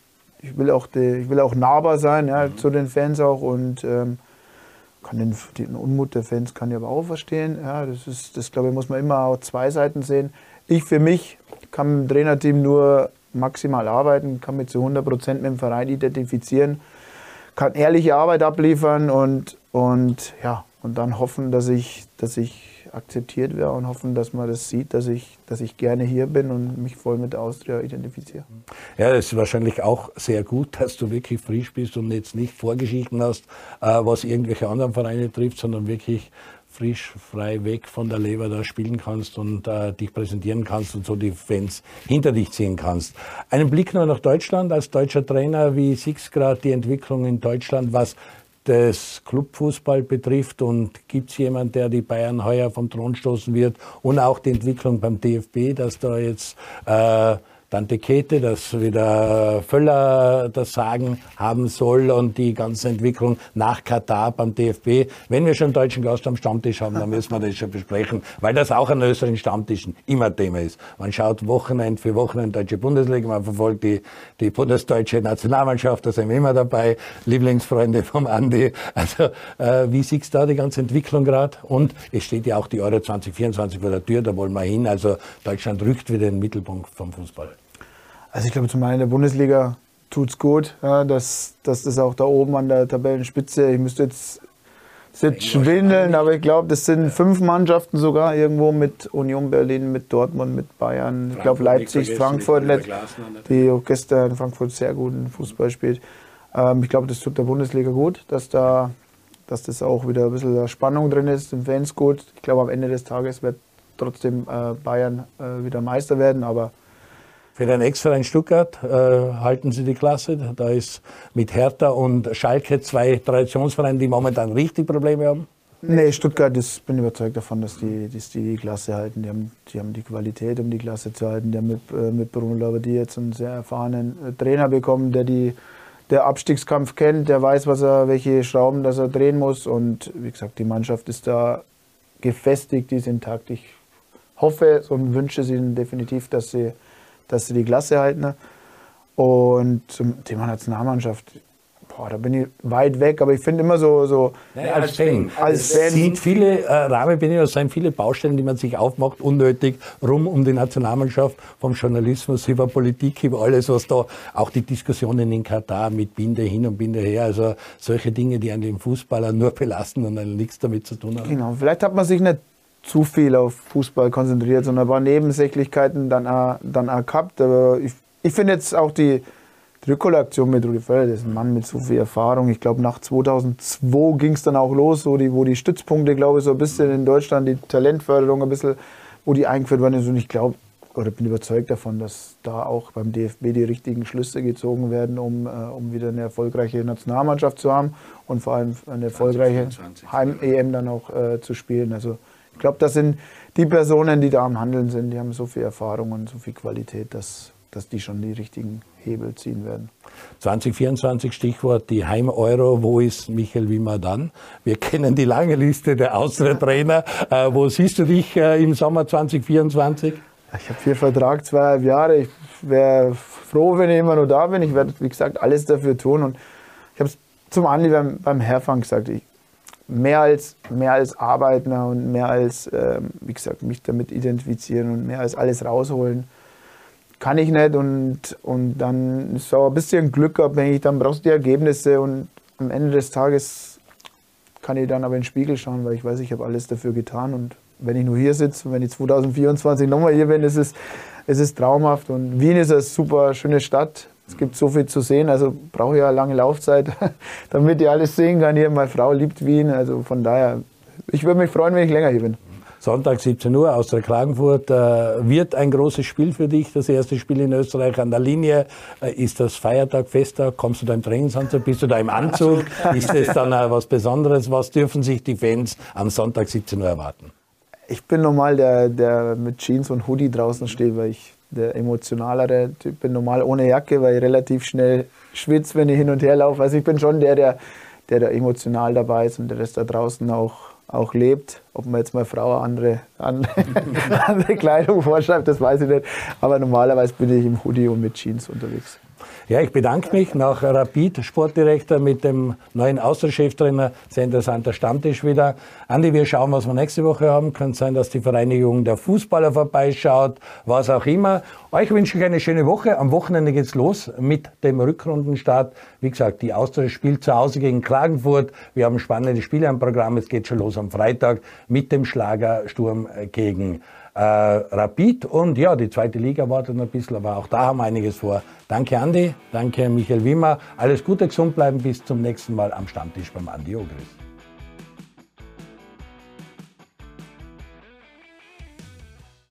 ich will auch, die, ich will auch nahbar sein ja, mhm. zu den Fans auch und ähm, kann den, den, Unmut der Fans kann ich aber auch verstehen. Ja, das ist, das glaube ich, muss man immer auch zwei Seiten sehen. Ich für mich kann mit dem Trainerteam nur maximal arbeiten, kann mich zu 100 Prozent mit dem Verein identifizieren, kann ehrliche Arbeit abliefern und, und, ja, und dann hoffen, dass ich, dass ich akzeptiert werde und hoffen, dass man das sieht, dass ich, dass ich gerne hier bin und mich voll mit der Austria identifiziere.
Ja, das ist wahrscheinlich auch sehr gut, dass du wirklich frisch bist und jetzt nicht Vorgeschichten hast, äh, was irgendwelche anderen Vereine trifft, sondern wirklich frisch, frei weg von der Leber da spielen kannst und äh, dich präsentieren kannst und so die Fans hinter dich ziehen kannst. Einen Blick nur nach Deutschland als deutscher Trainer. Wie siehst du gerade die Entwicklung in Deutschland, was das Clubfußball betrifft und gibt es jemanden, der die Bayern heuer vom Thron stoßen wird? Und auch die Entwicklung beim DFB, dass da jetzt äh, Tante Käthe, dass wieder Völler das Sagen haben soll und die ganze Entwicklung nach Katar beim DFB. Wenn wir schon einen deutschen Gast am Stammtisch haben, dann müssen wir das schon besprechen, weil das auch an österreichischen Stammtischen immer Thema ist. Man schaut Wochenende für Wochenende deutsche Bundesliga, man verfolgt die, die bundesdeutsche Nationalmannschaft, da sind wir immer dabei, Lieblingsfreunde vom Andi. Also äh, wie siehst du da die ganze Entwicklung gerade? Und es steht ja auch die Euro 2024 vor der Tür, da wollen wir hin. Also Deutschland rückt wieder in den Mittelpunkt vom Fußball.
Also ich glaube zum einen in der Bundesliga tut es gut, ja, dass, dass das auch da oben an der Tabellenspitze, ich müsste jetzt, jetzt schwindeln, aber ich glaube, das sind fünf Mannschaften sogar irgendwo mit Union Berlin, mit Dortmund, mit Bayern, ich glaube Leipzig, Frankfurt, nicht, die auch gestern in Frankfurt sehr guten Fußball spielt. Ähm, ich glaube, das tut der Bundesliga gut, dass da dass das auch wieder ein bisschen Spannung drin ist, den Fans gut. Ich glaube, am Ende des Tages wird trotzdem äh, Bayern äh, wieder Meister werden, aber
für den Extra in Stuttgart äh, halten sie die Klasse. Da ist mit Hertha und Schalke zwei Traditionsvereine, die momentan richtig Probleme haben.
Nee, Stuttgart, ich bin überzeugt davon, dass die, dass die die Klasse halten. Die haben, die haben die Qualität, um die Klasse zu halten. Die haben mit, äh, mit Bruno Labbadia jetzt einen sehr erfahrenen äh, Trainer bekommen, der die der Abstiegskampf kennt, der weiß, was er, welche Schrauben dass er drehen muss. Und wie gesagt, die Mannschaft ist da gefestigt, die sind intakt. Ich hoffe und wünsche ihnen definitiv, dass sie dass sie die Klasse halten. Ne? Und zum Thema Nationalmannschaft, boah, da bin ich weit weg, aber ich finde immer so, so
naja, als, Fan, als Fan. sind viele äh, Rahmenbedingungen, es sind viele Baustellen, die man sich aufmacht, unnötig rum um die Nationalmannschaft, vom Journalismus über Politik, über alles, was da, auch die Diskussionen in Katar mit Binde hin und Binde her, also solche Dinge, die an den Fußballer nur belasten und nichts damit zu tun haben.
Genau, vielleicht hat man sich nicht zu viel auf Fußball konzentriert, sondern ein paar Nebensächlichkeiten dann auch, dann auch gehabt. Aber ich, ich finde jetzt auch die, die Rückkollektion mit Rudi Völler, das ist ein Mann mit so viel Erfahrung. Ich glaube, nach 2002 ging es dann auch los, so die, wo die Stützpunkte, glaube ich, so ein bisschen in Deutschland, die Talentförderung ein bisschen, wo die eingeführt worden ist. Und ich glaube, oder bin überzeugt davon, dass da auch beim DFB die richtigen Schlüsse gezogen werden, um, äh, um wieder eine erfolgreiche Nationalmannschaft zu haben und vor allem eine erfolgreiche Heim-EM dann auch äh, zu spielen. Also ich glaube, das sind die Personen, die da am Handeln sind, die haben so viel Erfahrung und so viel Qualität, dass, dass die schon die richtigen Hebel ziehen werden.
2024 Stichwort die Heim-Euro. Wo ist Michael Wimmer dann? Wir kennen die lange Liste der Austria-Trainer. Äh, wo siehst du dich äh, im Sommer 2024?
Ich habe hier Vertrag, zweieinhalb Jahre. Ich wäre froh, wenn ich immer nur da bin. Ich werde, wie gesagt, alles dafür tun. Und ich habe es zum Andi beim, beim Herfang gesagt. Ich, mehr als, mehr als arbeiten und mehr als, ähm, wie gesagt, mich damit identifizieren und mehr als alles rausholen, kann ich nicht. Und, und dann ist auch ein bisschen Glück abhängig, dann brauchst du die Ergebnisse und am Ende des Tages kann ich dann aber in den Spiegel schauen, weil ich weiß, ich habe alles dafür getan. Und wenn ich nur hier sitze und wenn ich 2024 nochmal hier bin, ist es, es ist traumhaft. Und Wien ist eine super schöne Stadt, es gibt so viel zu sehen, also brauche ich ja eine lange Laufzeit, damit ich alles sehen kann. Hier, meine Frau liebt Wien, also von daher, ich würde mich freuen, wenn ich länger hier bin.
Sonntag 17 Uhr aus der Klagenfurt äh, wird ein großes Spiel für dich. Das erste Spiel in Österreich an der Linie. Äh, ist das Feiertag, Festtag? Kommst du da im Trainingsanzug? Bist du da im Anzug? ist das dann was Besonderes? Was dürfen sich die Fans am Sonntag 17 Uhr erwarten?
Ich bin normal der, der mit Jeans und Hoodie draußen steht, weil ich der emotionalere Typ bin. Normal ohne Jacke, weil ich relativ schnell schwitze, wenn ich hin und her laufe. Also ich bin schon der, der, der da emotional dabei ist und der das da draußen auch auch lebt. Ob man jetzt mal Frau andere, andere, andere Kleidung vorschreibt, das weiß ich nicht. Aber normalerweise bin ich im Hoodie und mit Jeans unterwegs.
Ja, ich bedanke mich nach Rapid Sportdirektor mit dem neuen Außencheftrainer. Sehr interessanter Stammtisch wieder. Andi, wir schauen, was wir nächste Woche haben. Könnte sein, dass die Vereinigung der Fußballer vorbeischaut, was auch immer. Euch wünsche ich eine schöne Woche. Am Wochenende geht's los mit dem Rückrundenstart. Wie gesagt, die Austria spielt zu Hause gegen Klagenfurt. Wir haben spannende Spiele am Programm. Es geht schon los am Freitag mit dem Schlagersturm gegen äh, Rapid. Und ja, die zweite Liga wartet noch ein bisschen, aber auch da haben wir einiges vor. Danke Andi, danke Michael Wimmer. Alles Gute, gesund bleiben, bis zum nächsten Mal am Stammtisch beim Andi Ogris.